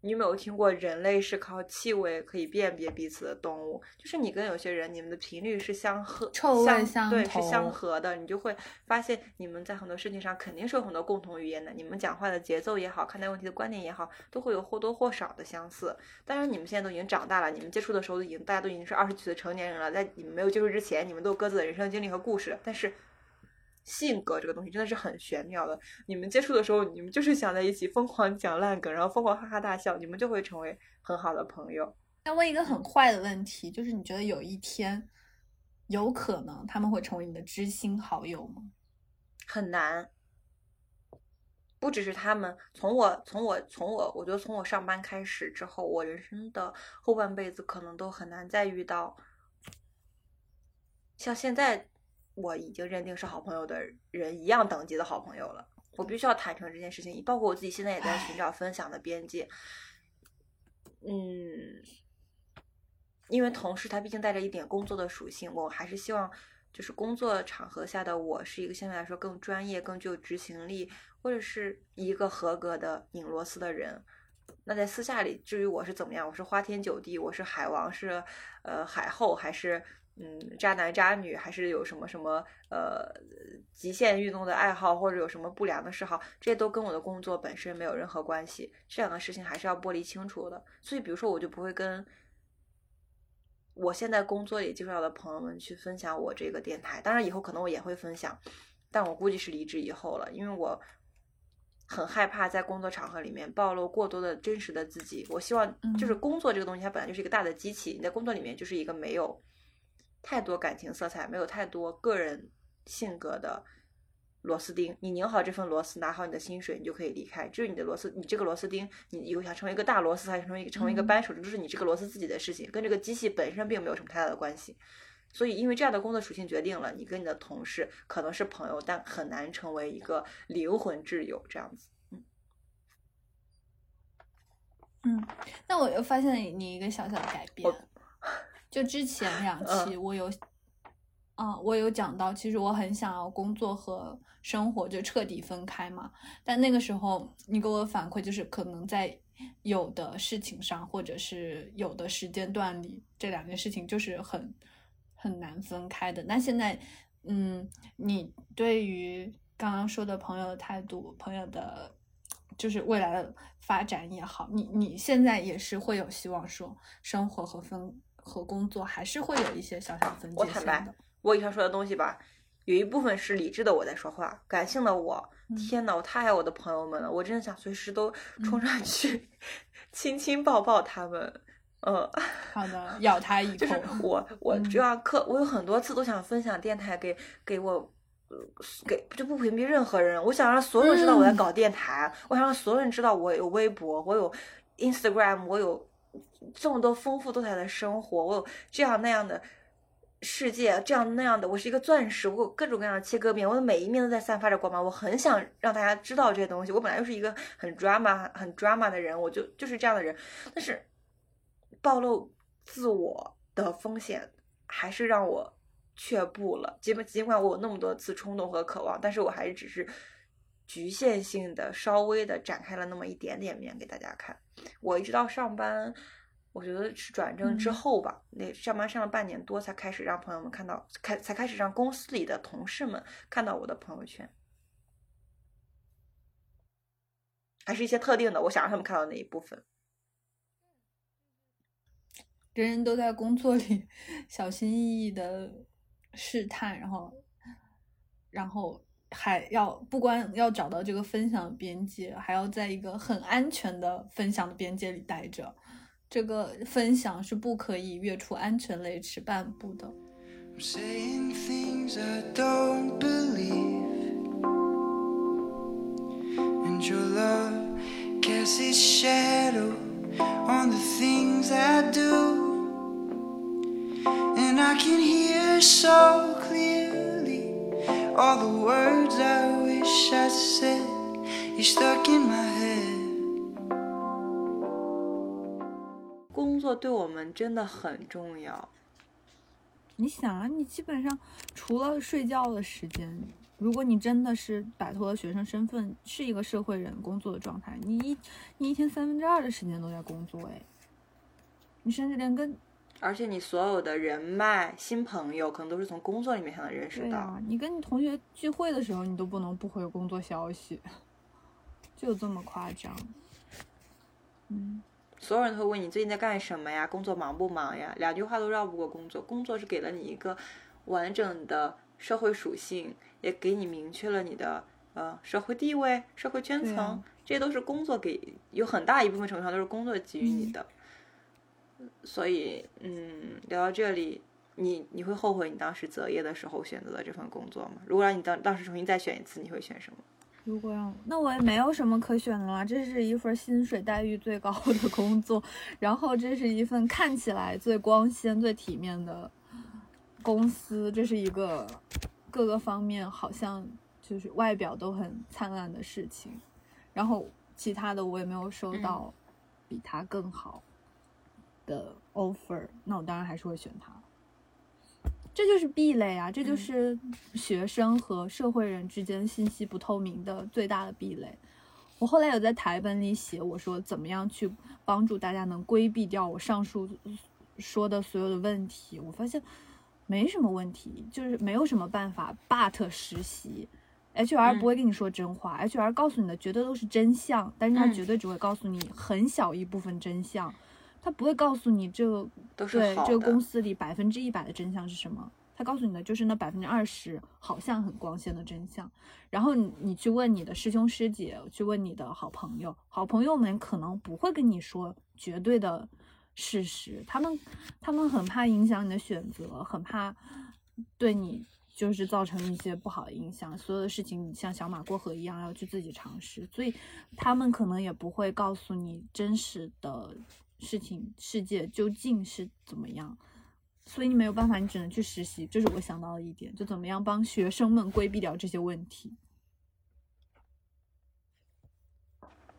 你有没有听过人类是靠气味可以辨别彼此的动物？就是你跟有些人，你们的频率是相合，臭味相对是相合的，你就会发现你们在很多事情上肯定是有很多共同语言的。你们讲话的节奏也好，看待问题的观点也好，都会有或多或少的相似。当然，你们现在都已经长大了，你们接触的时候已经大家都已经是二十几岁的成年人了，在你们没有接触之前，你们都有各自的人生经历和故事。但是。性格这个东西真的是很玄妙的。你们接触的时候，你们就是想在一起疯狂讲烂梗，然后疯狂哈哈大笑，你们就会成为很好的朋友。那问一个很坏的问题，就是你觉得有一天有可能他们会成为你的知心好友吗？很难。不只是他们，从我从我从我，我觉得从我上班开始之后，我人生的后半辈子可能都很难再遇到像现在我已经认定是好朋友的人一样等级的好朋友了。我必须要坦诚这件事情，包括我自己现在也在寻找分享的边界。嗯，因为同事他毕竟带着一点工作的属性，我还是希望就是工作场合下的我是一个相对来说更专业、更具有执行力。或者是一个合格的拧螺丝的人，那在私下里，至于我是怎么样，我是花天酒地，我是海王，是呃海后，还是嗯渣男渣女，还是有什么什么呃极限运动的爱好，或者有什么不良的嗜好，这些都跟我的工作本身没有任何关系。这两个事情还是要剥离清楚的。所以，比如说，我就不会跟我现在工作里介绍的朋友们去分享我这个电台。当然，以后可能我也会分享，但我估计是离职以后了，因为我。很害怕在工作场合里面暴露过多的真实的自己。我希望就是工作这个东西，它本来就是一个大的机器，你在工作里面就是一个没有太多感情色彩、没有太多个人性格的螺丝钉。你拧好这份螺丝，拿好你的薪水，你就可以离开。至于你的螺丝，你这个螺丝钉，你以后想成为一个大螺丝，还是成为一个成为一个扳手，这是你这个螺丝自己的事情，跟这个机器本身并没有什么太大的关系。所以，因为这样的工作属性决定了，你跟你的同事可能是朋友，但很难成为一个灵魂挚友这样子。嗯，嗯，那我又发现你一个小小的改变，就之前两期我有，啊，我有讲到，其实我很想要工作和生活就彻底分开嘛。但那个时候你给我反馈就是，可能在有的事情上，或者是有的时间段里，这两件事情就是很。很难分开的。那现在，嗯，你对于刚刚说的朋友的态度，朋友的，就是未来的发展也好，你你现在也是会有希望说，生活和分和工作还是会有一些小小分界线的。我以上说的东西吧，有一部分是理智的我在说话，感性的我，天呐，我太爱我的朋友们了，我真的想随时都冲上去 亲亲抱抱他们。嗯，好的，咬他一口。就是我，我就要课，我有很多次都想分享电台给给我，给就不屏蔽任何人。我想让所有人知道我在搞电台，我想让所有人知道我有微博，我有 Instagram，我有这么多丰富多彩的生活，我有这样那样的世界，这样那样的，我是一个钻石，我有各种各样的切割面，我的每一面都在散发着光芒。我很想让大家知道这些东西。我本来就是一个很 drama 很 drama 的人，我就就是这样的人，但是。暴露自我的风险还是让我却步了。尽管尽管我有那么多次冲动和渴望，但是我还是只是局限性的、稍微的展开了那么一点点面给大家看。我一直到上班，我觉得是转正之后吧，那上班上了半年多，才开始让朋友们看到，开才开始让公司里的同事们看到我的朋友圈，还是一些特定的，我想让他们看到那一部分。人人都在工作里 小心翼翼的试探，然后，然后还要不光要找到这个分享的边界，还要在一个很安全的分享的边界里待着。这个分享是不可以越出安全雷池半步的。All the words I wish I said. You're stuck in my head. 工作对我们真的很重要。你想啊，你基本上除了睡觉的时间，如果你真的是摆脱了学生身份，是一个社会人工作的状态，你一你一天三分之二的时间都在工作，哎，你甚至连跟而且你所有的人脉、新朋友，可能都是从工作里面才能认识到。你跟你同学聚会的时候，你都不能不回工作消息，就这么夸张。嗯，所有人都会问你最近在干什么呀？工作忙不忙呀？两句话都绕不过工作。工作是给了你一个完整的社会属性，也给你明确了你的呃社会地位、社会圈层，啊这些都是工作给有很大一部分程度上都是工作给予你的。所以，嗯，聊到这里，你你会后悔你当时择业的时候选择的这份工作吗？如果让你当当时重新再选一次，你会选什么？如果让那我也没有什么可选的了，这是一份薪水待遇最高的工作，然后这是一份看起来最光鲜、最体面的公司，这是一个各个方面好像就是外表都很灿烂的事情，然后其他的我也没有收到比它更好的 offer，、那我当然还是会选它。这就是壁垒啊，这就是学生和社会人之间信息不透明的最大的壁垒。我后来有在台本里写，我说怎么样去帮助大家能规避掉我上述说的所有的问题。我发现没什么问题，就是没有什么办法。but 实习，HR 不会跟你说真话、h r 告诉你的绝对都是真相，但是他嗯绝对只会告诉你很小一部分真相，他不会告诉你这个对这个公司里百分之一百的真相是什么？他告诉你的就是那百分之二十好像很光鲜的真相。然后你你去问你的师兄师姐，去问你的好朋友，好朋友们可能不会跟你说绝对的事实，他们他们很怕影响你的选择，很怕对你就是造成一些不好的影响。所有的事情像小马过河一样要去自己尝试，所以他们可能也不会告诉你真实的事情，世界究竟是怎么样。所以你没有办法，你只能去实习。这是我想到的一点，就怎么样帮学生们规避掉这些问题。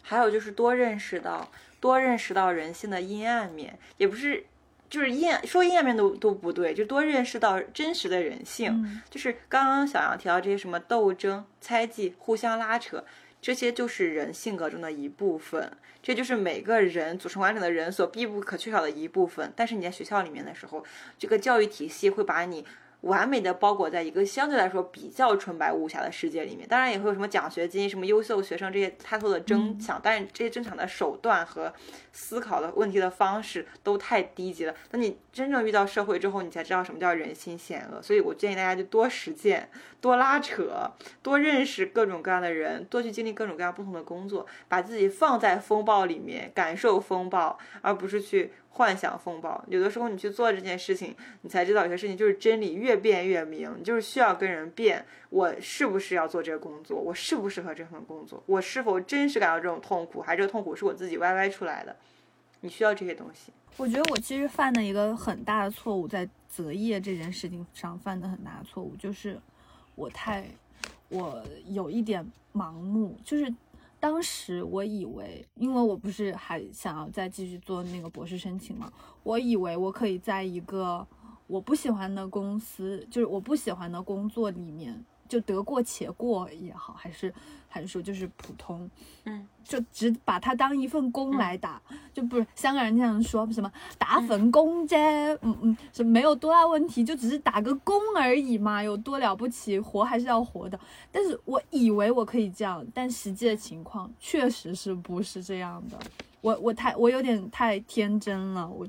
还有就是多认识到，多认识到人性的阴暗面，也不是，就是阴暗说阴暗面都都不对，就多认识到真实的人性。嗯就是刚刚小杨提到这些什么斗争、猜忌、互相拉扯，这些就是人性格中的一部分，这就是每个人组成完整的人所必不可缺少的一部分。但是你在学校里面的时候，这个教育体系会把你完美的包裹在一个相对来说比较纯白无瑕的世界里面。当然也会有什么奖学金、什么优秀学生这些太多的争抢，但是这些争抢的手段和思考的问题的方式都太低级了。等你真正遇到社会之后，你才知道什么叫人心险恶。所以我建议大家就多实践、多拉扯、多认识各种各样的人，多去经历各种各样不同的工作，把自己放在风暴里面，感受风暴，而不是去幻想风暴。有的时候你去做这件事情，你才知道有些事情就是真理越辩越明，就是需要跟人辩，我是不是要做这个工作，我适不适合这份工作，我是否真实感到这种痛苦，还是这个痛苦是我自己歪歪出来的？你需要这些东西。我觉得我其实犯的一个很大的错误，在择业这件事情上犯的很大的错误，就是我太我有一点盲目，就是当时我以为，因为我不是还想要再继续做那个博士申请嘛，我以为我可以在一个我不喜欢的公司，就是我不喜欢的工作里面，就得过且过也好，还是还是说就是普通，嗯，就只把它当一份工来打，就不是香港人这样说什么打份工啫，嗯嗯，是没有多大问题，就只是打个工而已嘛，有多了不起？活还是要活的。但是我以为我可以这样，但实际的情况确实是不是这样的。我我太我有点太天真了，我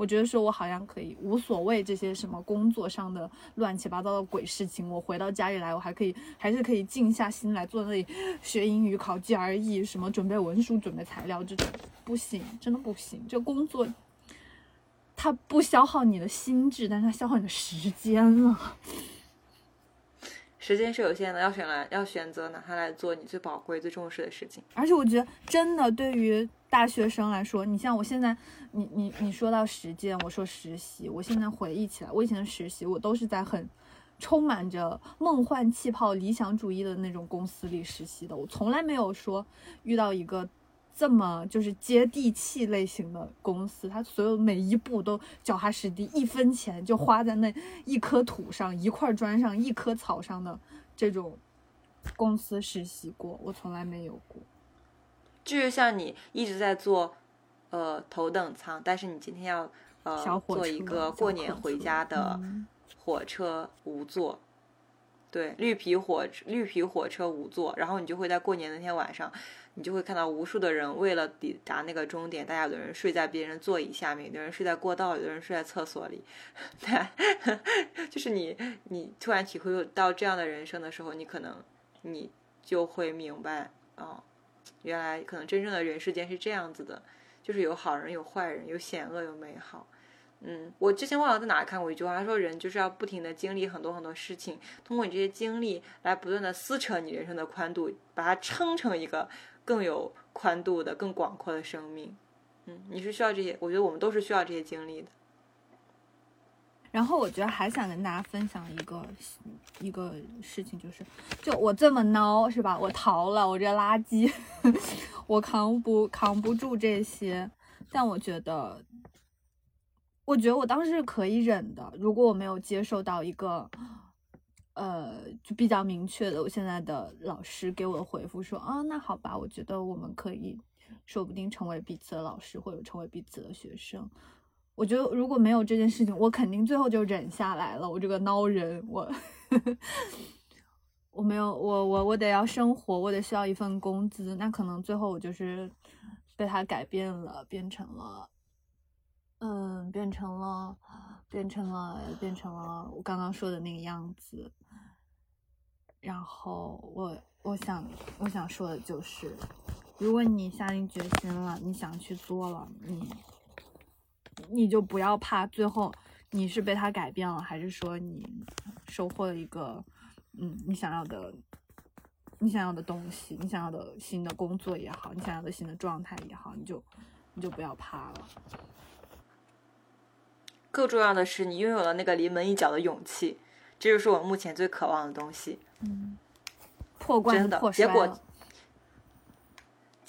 我觉得说我好像可以无所谓这些什么工作上的乱七八糟的鬼事情，我回到家里来，我还可以还是可以静下心来坐那里学英语、考 GRE，什么准备文书、准备材料这种，不行，真的不行。这工作它不消耗你的心智，但是它消耗你的时间了。时间是有限的，要选来要选择拿它来做你最宝贵、最重视的事情。而且我觉得，真的对于大学生来说，你像我现在，你你你说到实践，我说实习，我现在回忆起来，我以前实习，我都是在很充满着梦幻气泡、理想主义的那种公司里实习的，我从来没有说遇到一个。这么就是接地气类型的公司，它所有每一步都脚踏实地，一分钱就花在那一颗土上、一块砖上、一棵草上的这种公司实习过，我从来没有过。就是像你一直在坐，呃，头等舱，但是你今天要呃小火车做一个过年回家的嗯。火车无座，对，绿皮火绿皮火车无座，然后你就会在过年那天晚上，你就会看到无数的人为了抵达那个终点，大家有的人睡在别人座椅下面，有的人睡在过道，有的人睡在厕所里，对，就是你你突然体会到这样的人生的时候，你可能你就会明白哦，原来可能真正的人世间是这样子的，就是有好人有坏人，有险恶有美好。嗯，我之前忘了在哪看过一句话，他说人就是要不停的经历很多很多事情，通过你这些经历来不断的撕扯你人生的宽度，把它撑成一个更有宽度的、更广阔的生命。嗯，你是需要这些，我觉得我们都是需要这些经历的。然后我觉得还想跟大家分享一个一个事情，就是就我这么孬是吧？我逃了，我这垃圾，我扛不扛不住这些，但我觉得。我觉得我当时是可以忍的，如果我没有接受到一个，呃，就比较明确的，我现在的老师给我的回复说，啊，那好吧，我觉得我们可以，说不定成为彼此的老师，或者成为彼此的学生。我觉得如果没有这件事情，我肯定最后就忍下来了。我这个孬人，我，我没有，我我我得要生活，我得需要一份工资，那可能最后我就是被他改变了，变成了。嗯，变成了，变成了，变成了我刚刚说的那个样子。然后我，我想，我想说的就是，如果你下定决心了，你想去做了，你，你就不要怕，最后你是被他改变了，还是说你收获了一个，嗯，你想要的，你想要的东西，你想要的新的工作也好，你想要的新的状态也好，你就，你就不要怕了。更重要的是，你拥有了那个临门一脚的勇气，这就是我目前最渴望的东西。嗯，破罐子破摔了。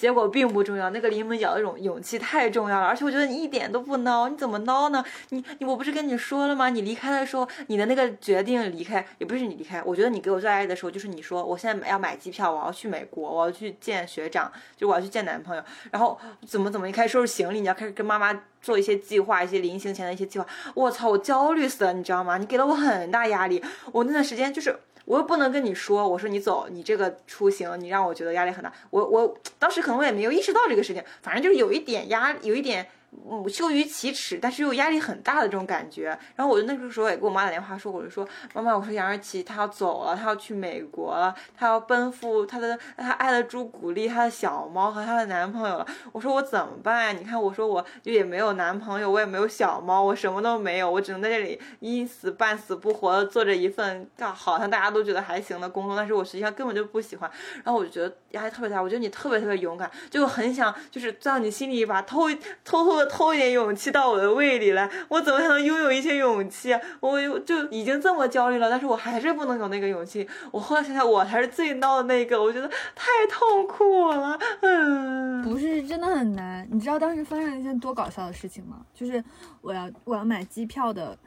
结果并不重要，那个临门脚的这种勇气太重要了。而且我觉得你一点都不孬，你怎么孬呢？你你我不是跟你说了吗？你离开的时候，你的那个决定离开，也不是你离开。我觉得你给我最爱的时候，就是你说我现在要买机票，我要去美国，我要去见学长，就我要去见男朋友。然后怎么怎么一开始收拾行李，你要开始跟妈妈做一些计划，一些临行前的一些计划。我操，我焦虑死了，你知道吗？你给了我很大压力。我那段时间就是。我又不能跟你说，我说你走，你这个出行，你让我觉得压力很大。我我当时可能我也没有意识到这个事情，反正就是有一点压，有一点。嗯，羞于启齿，但是又压力很大的这种感觉。然后我就那个时候也给我妈打电话说，我就说妈妈，我说杨二琪她要走了，她要去美国了，她要奔赴她的她爱的朱古力、她的小猫和她的男朋友了。我说我怎么办？你看，我说我就也没有男朋友，我也没有小猫，我什么都没有，我只能在这里一死半死不活的做着一份好像大家都觉得还行的工作，但是我实际上根本就不喜欢。然后我就觉得压力特别大。我觉得你特别特别勇敢，就很想就是钻你心里一把，偷偷偷。偷一点勇气到我的胃里来，我怎么才能拥有一些勇气？我就已经这么焦虑了，但是我还是不能有那个勇气。我后来想想，我才是最孬的那个，我觉得太痛苦了。嗯，不是真的很难。你知道当时发生了一件多搞笑的事情吗？就是我要我要买机票的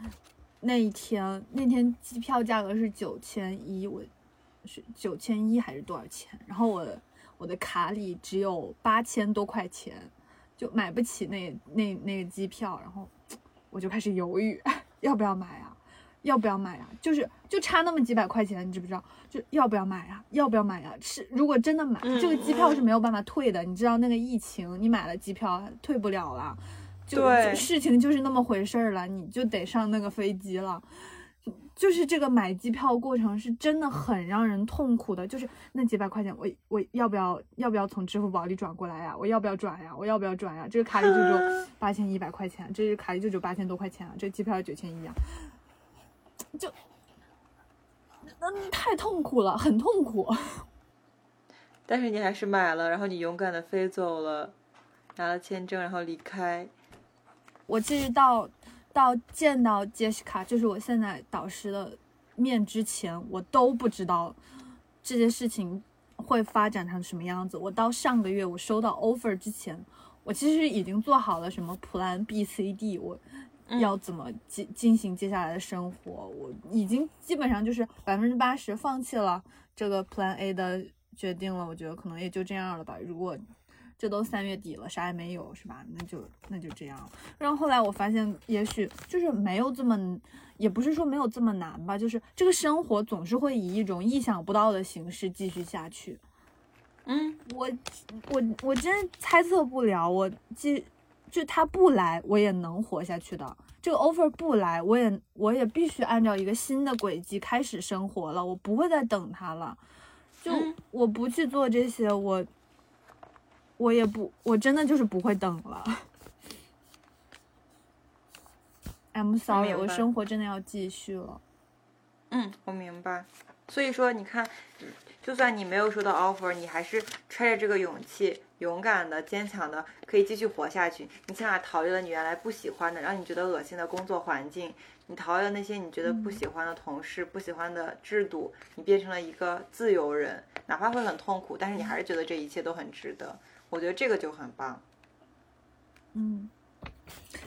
那一天，那天机票价格是九千一，我是九千一还是多少钱？然后我我的卡里只有八千多块钱。就买不起那那那个机票，然后我就开始犹豫，要不要买啊？要不要买啊？就是就差那么几百块钱，你知不知道？就要不要买啊？要不要买啊？是如果真的买，这个机票是没有办法退的。你知道那个疫情，你买了机票退不了了，就事情就是那么回事儿了，你就得上那个飞机了。就是这个买机票过程是真的很让人痛苦的，就是那几百块钱，我我要不要要不要从支付宝里转过来呀？我要不要转呀？我要不要转呀？这个卡里就只有 八千一百块钱，这个卡里就只有八千多块钱啊，这机票要九千一啊，就嗯太痛苦了，很痛苦。但是你还是买了，然后你勇敢的飞走了，拿了签证，然后离开。我其实到。到见到杰西卡，就是我现在导师的面之前，我都不知道这件事情会发展成什么样子。我到上个月我收到 offer 之前，我其实已经做好了什么 plan B、C、D，我要怎么进进行接下来的生活。我已经基本上就是百分之八十放弃了这个 plan A 的决定了。我觉得可能也就这样了吧。如果这都三月底了，啥也没有，是吧？那就那就这样。然后后来我发现，也许就是没有这么，也不是说没有这么难吧，就是这个生活总是会以一种意想不到的形式继续下去。嗯，我我我真猜测不了，我既就他不来，我也能活下去的。这个 offer 不来，我也我也必须按照一个新的轨迹开始生活了，我不会再等他了。就我不去做这些，我我也不，我真的就是不会等了。I'm sorry，我生活真的要继续了。嗯，我明白。所以说，你看，就算你没有收到 offer，你还是揣着这个勇气，勇敢的、坚强的，可以继续活下去。你起码逃离了你原来不喜欢的、让你觉得恶心的工作环境。你逃离了那些你觉得不喜欢的同事、不喜欢的制度，你变成了一个自由人，哪怕会很痛苦，但是你还是觉得这一切都很值得。我觉得这个就很棒。嗯，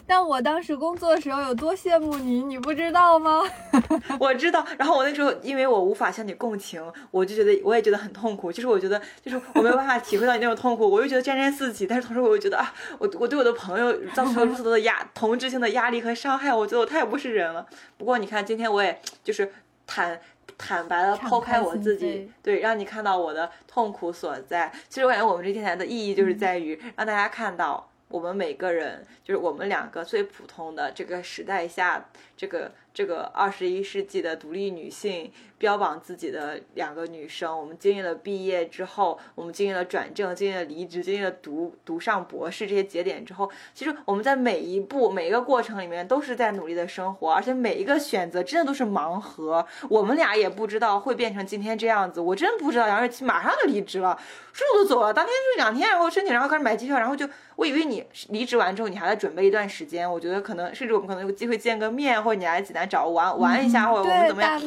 但我当时工作的时候有多羡慕你，你不知道吗？我知道。然后我那时候因为我无法向你共情，我就觉得我也觉得很痛苦。就是我觉得，就是我没有办法体会到你那种痛苦，我又觉得沾沾自喜，但是同时我又觉得啊，我我对我的朋友造成了如此多的压同质性的压力和伤害，我觉得我太不是人了。不过你看，今天我也就是坦坦白的抛开我自己，对，让你看到我的痛苦所在。其实我感觉我们这电台的意义就是在于让大家看到。我们每个人，就是我们两个最普通的这个时代下，这个这个二十一世纪的独立女性，标榜自己的两个女生。我们经历了毕业之后，我们经历了转正，经历了离职，经历了读读上博士这些节点之后，其实我们在每一步、每一个过程里面都是在努力的生活，而且每一个选择真的都是盲盒。我们俩也不知道会变成今天这样子，我真不知道杨瑞琪马上就离职了，说走就走了，当天就两天，然后申请，然后开始买机票，然后就。我以为你离职完之后，你还在准备一段时间。我觉得可能甚至我们可能有机会见个面，或者你来济南找我玩玩一下，或者我们怎么样？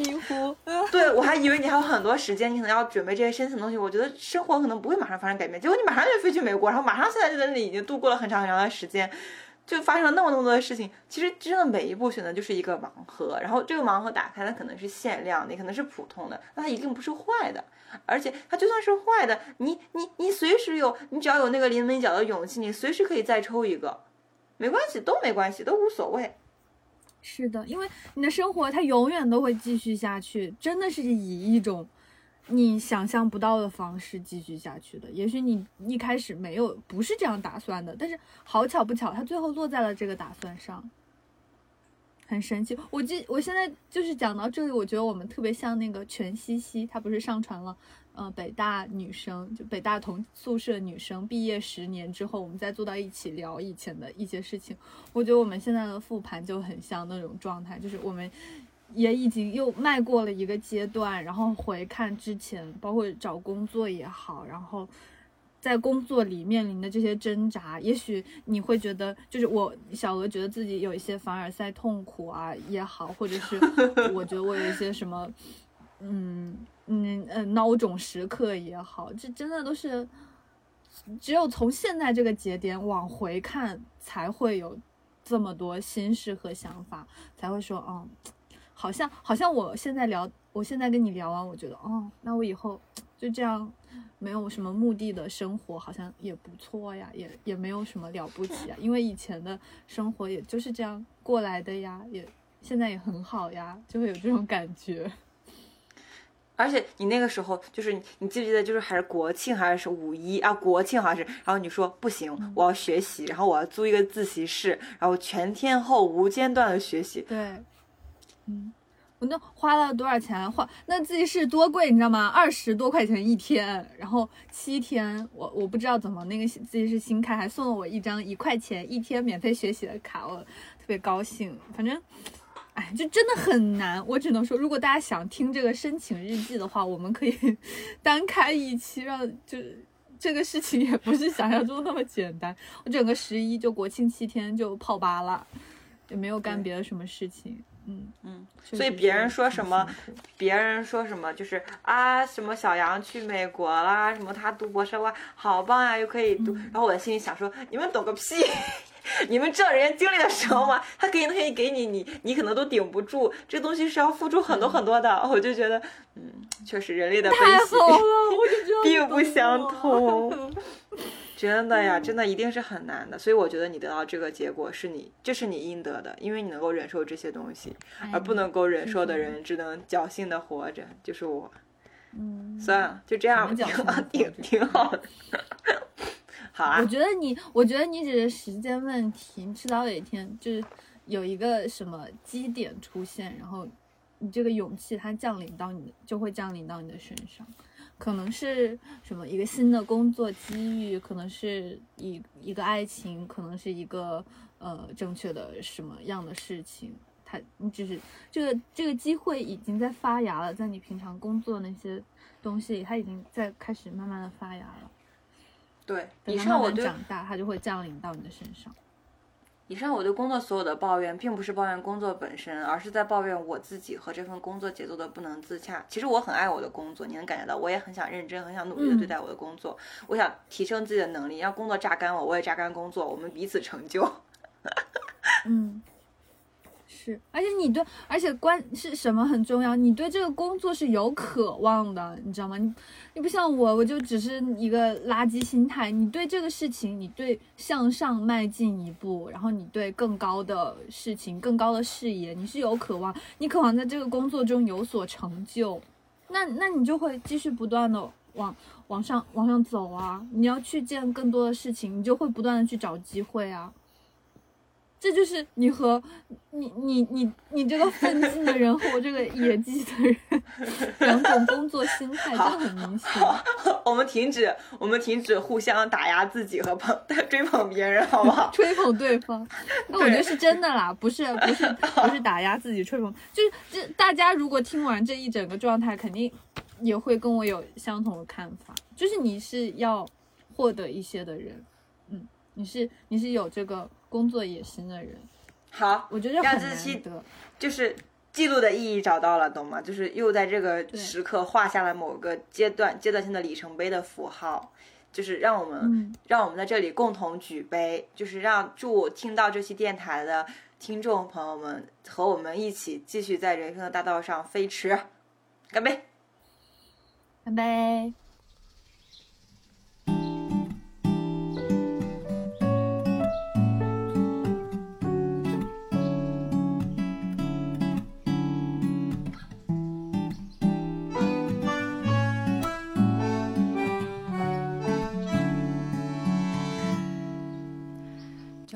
对，我还以为你还有很多时间，你可能要准备这些申请的东西。我觉得生活可能不会马上发生改变，结果你马上就飞去美国，然后马上现在就在那里已经度过了很长很长的时间，就发生了那么那么多的事情。其实真的每一步选择就是一个盲盒，然后这个盲盒打开，它可能是限量的，可能是普通的，那它一定不是坏的。而且它就算是坏的，你你你随时有，你只要有那个临门一脚的勇气，你随时可以再抽一个，没关系，都没关系，都无所谓。是的，因为你的生活它永远都会继续下去，真的是以一种你想象不到的方式继续下去的。也许你一开始没有不是这样打算的，但是好巧不巧，它最后落在了这个打算上。很神奇，我记我现在就是讲到这里，我觉得我们特别像那个全西西，她不是上传了，呃，北大女生就北大同宿舍女生毕业十年之后，我们再坐到一起聊以前的一些事情。我觉得我们现在的复盘就很像那种状态，就是我们也已经又迈过了一个阶段，然后回看之前，包括找工作也好，然后。在工作里面临的这些挣扎，也许你会觉得，就是我小鹅觉得自己有一些凡尔赛痛苦啊也好，或者是 我觉得我有一些什么，嗯嗯嗯孬种时刻也好，这真的都是只有从现在这个节点往回看，才会有这么多心事和想法，才会说，嗯，好像好像我现在聊，我现在跟你聊完，我觉得，哦，那我以后就这样。没有什么目的的生活好像也不错呀，也也没有什么了不起啊，因为以前的生活也就是这样过来的呀，也现在也很好呀，就会有这种感觉。而且你那个时候就是你记不记得，就是还是国庆还是五一啊？国庆好像是，然后你说不行，我要学习，然后我要租一个自习室，然后全天候无间断的学习。对，嗯。我那花了多少钱？花那自习室多贵，你知道吗？二十多块钱一天，然后七天，我我不知道怎么那个自习室新开，还送了我一张一块钱一天免费学习的卡，我特别高兴。反正，哎，就真的很难。我只能说，如果大家想听这个申请日记的话，我们可以 单开一期，让就是这个事情也不是想象中那么简单。我整个十一就国庆七天就泡吧了，也没有干别的什么事情。嗯嗯，所以别人说什么，别人说什么就是啊，什么小杨去美国啦，什么他读博士哇，好棒呀，又可以读。然后我的心里想说，你们懂个屁！你们知道人家经历的什么吗？他给你东西给你，你你可能都顶不住，这东西是要付出很多很多的。我就觉得，嗯，确实人类的悲喜并不相同。真的呀，真的一定是很难的。所以我觉得你得到这个结果是你，这是你应得的，因为你能够忍受这些东西，而不能够忍受的人只能侥幸的活着，就是我。嗯，算了，就这样，挺挺挺好的。好啊，我觉得你，我觉得你只是时间问题，迟早有一天就是有一个什么基点出现，然后你这个勇气它降临到你，就会降临到你的身上。可能是什么一个新的工作机遇，可能是一一个爱情，可能是一个呃正确的什么样的事情。它你只是这个这个机会已经在发芽了，在你平常工作那些东西里，它已经在开始慢慢的发芽了。对，以上我长大，它就会降临到你的身上。以上我对工作所有的抱怨，并不是抱怨工作本身，而是在抱怨我自己和这份工作节奏的不能自洽。其实我很爱我的工作，你能感觉到，我也很想认真、很想努力的对待我的工作。我想提升自己的能力，让工作榨干我，我也榨干工作，我们彼此成就。嗯。是，而且你对，而且关是什么很重要？你对这个工作是有渴望的，你知道吗？你你不像我，我就只是一个垃圾心态。你对这个事情，你对向上迈进一步，然后你对更高的事情、更高的视野，你是有渴望。你渴望在这个工作中有所成就，那那你就会继续不断的往往上往上走啊！你要去见更多的事情，你就会不断的去找机会啊！这就是你和你你你你这个奋进的人和我这个野鸡的人两种工作心态，就很明显。我们停止，我们停止互相打压自己和捧 追捧别人，好不好？吹捧对方，那我觉得是真的啦，不是不是不是打压自己吹捧，就是这大家如果听完这一整个状态，肯定也会跟我有相同的看法，就是你是要获得一些的人，嗯，你是你是有这个。工作野心的人，好，我觉得让这期就是记录的意义找到了，懂吗？就是又在这个时刻画下了某个阶段阶段性的里程碑的符号，就是让我们让我们在这里共同举杯，就是让祝听到这期电台的听众朋友们和我们一起继续在人生的大道上飞驰，干杯，干杯。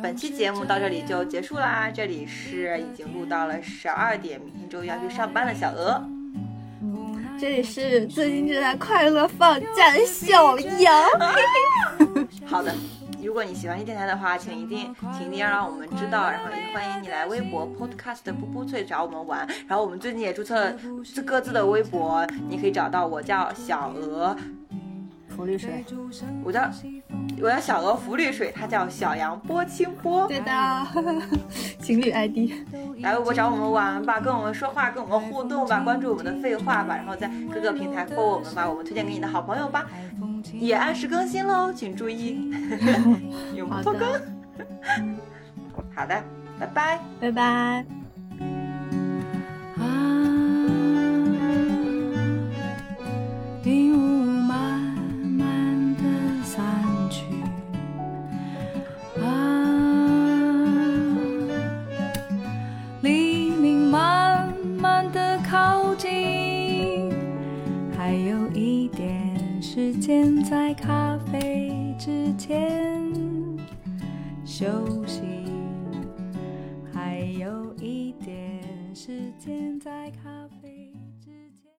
本期节目到这里就结束啦，这里是已经录到了十二点，明天周一要去上班的小鹅。这里是最近正在快乐放假的小杨。好的，如果你喜欢这电台的话，请一定请一定要让我们知道，然后也欢迎你来微博 Podcast 布布脆找我们玩。然后我们最近也注册了各自的微博，你可以找到我叫小鹅。福绿水，我叫我叫小鹅浮绿水，他叫小羊波清波。对的，情侣 ID，来微博找我们玩吧，跟我们说话，跟我们互动吧，关注我们的废话吧，然后在各个平台播我们吧，我们推荐给你的好朋友吧，也按时更新喽，请注意，永不拖更。好的，拜拜，拜拜。时间在咖啡之前休息，还有一点时间在咖啡。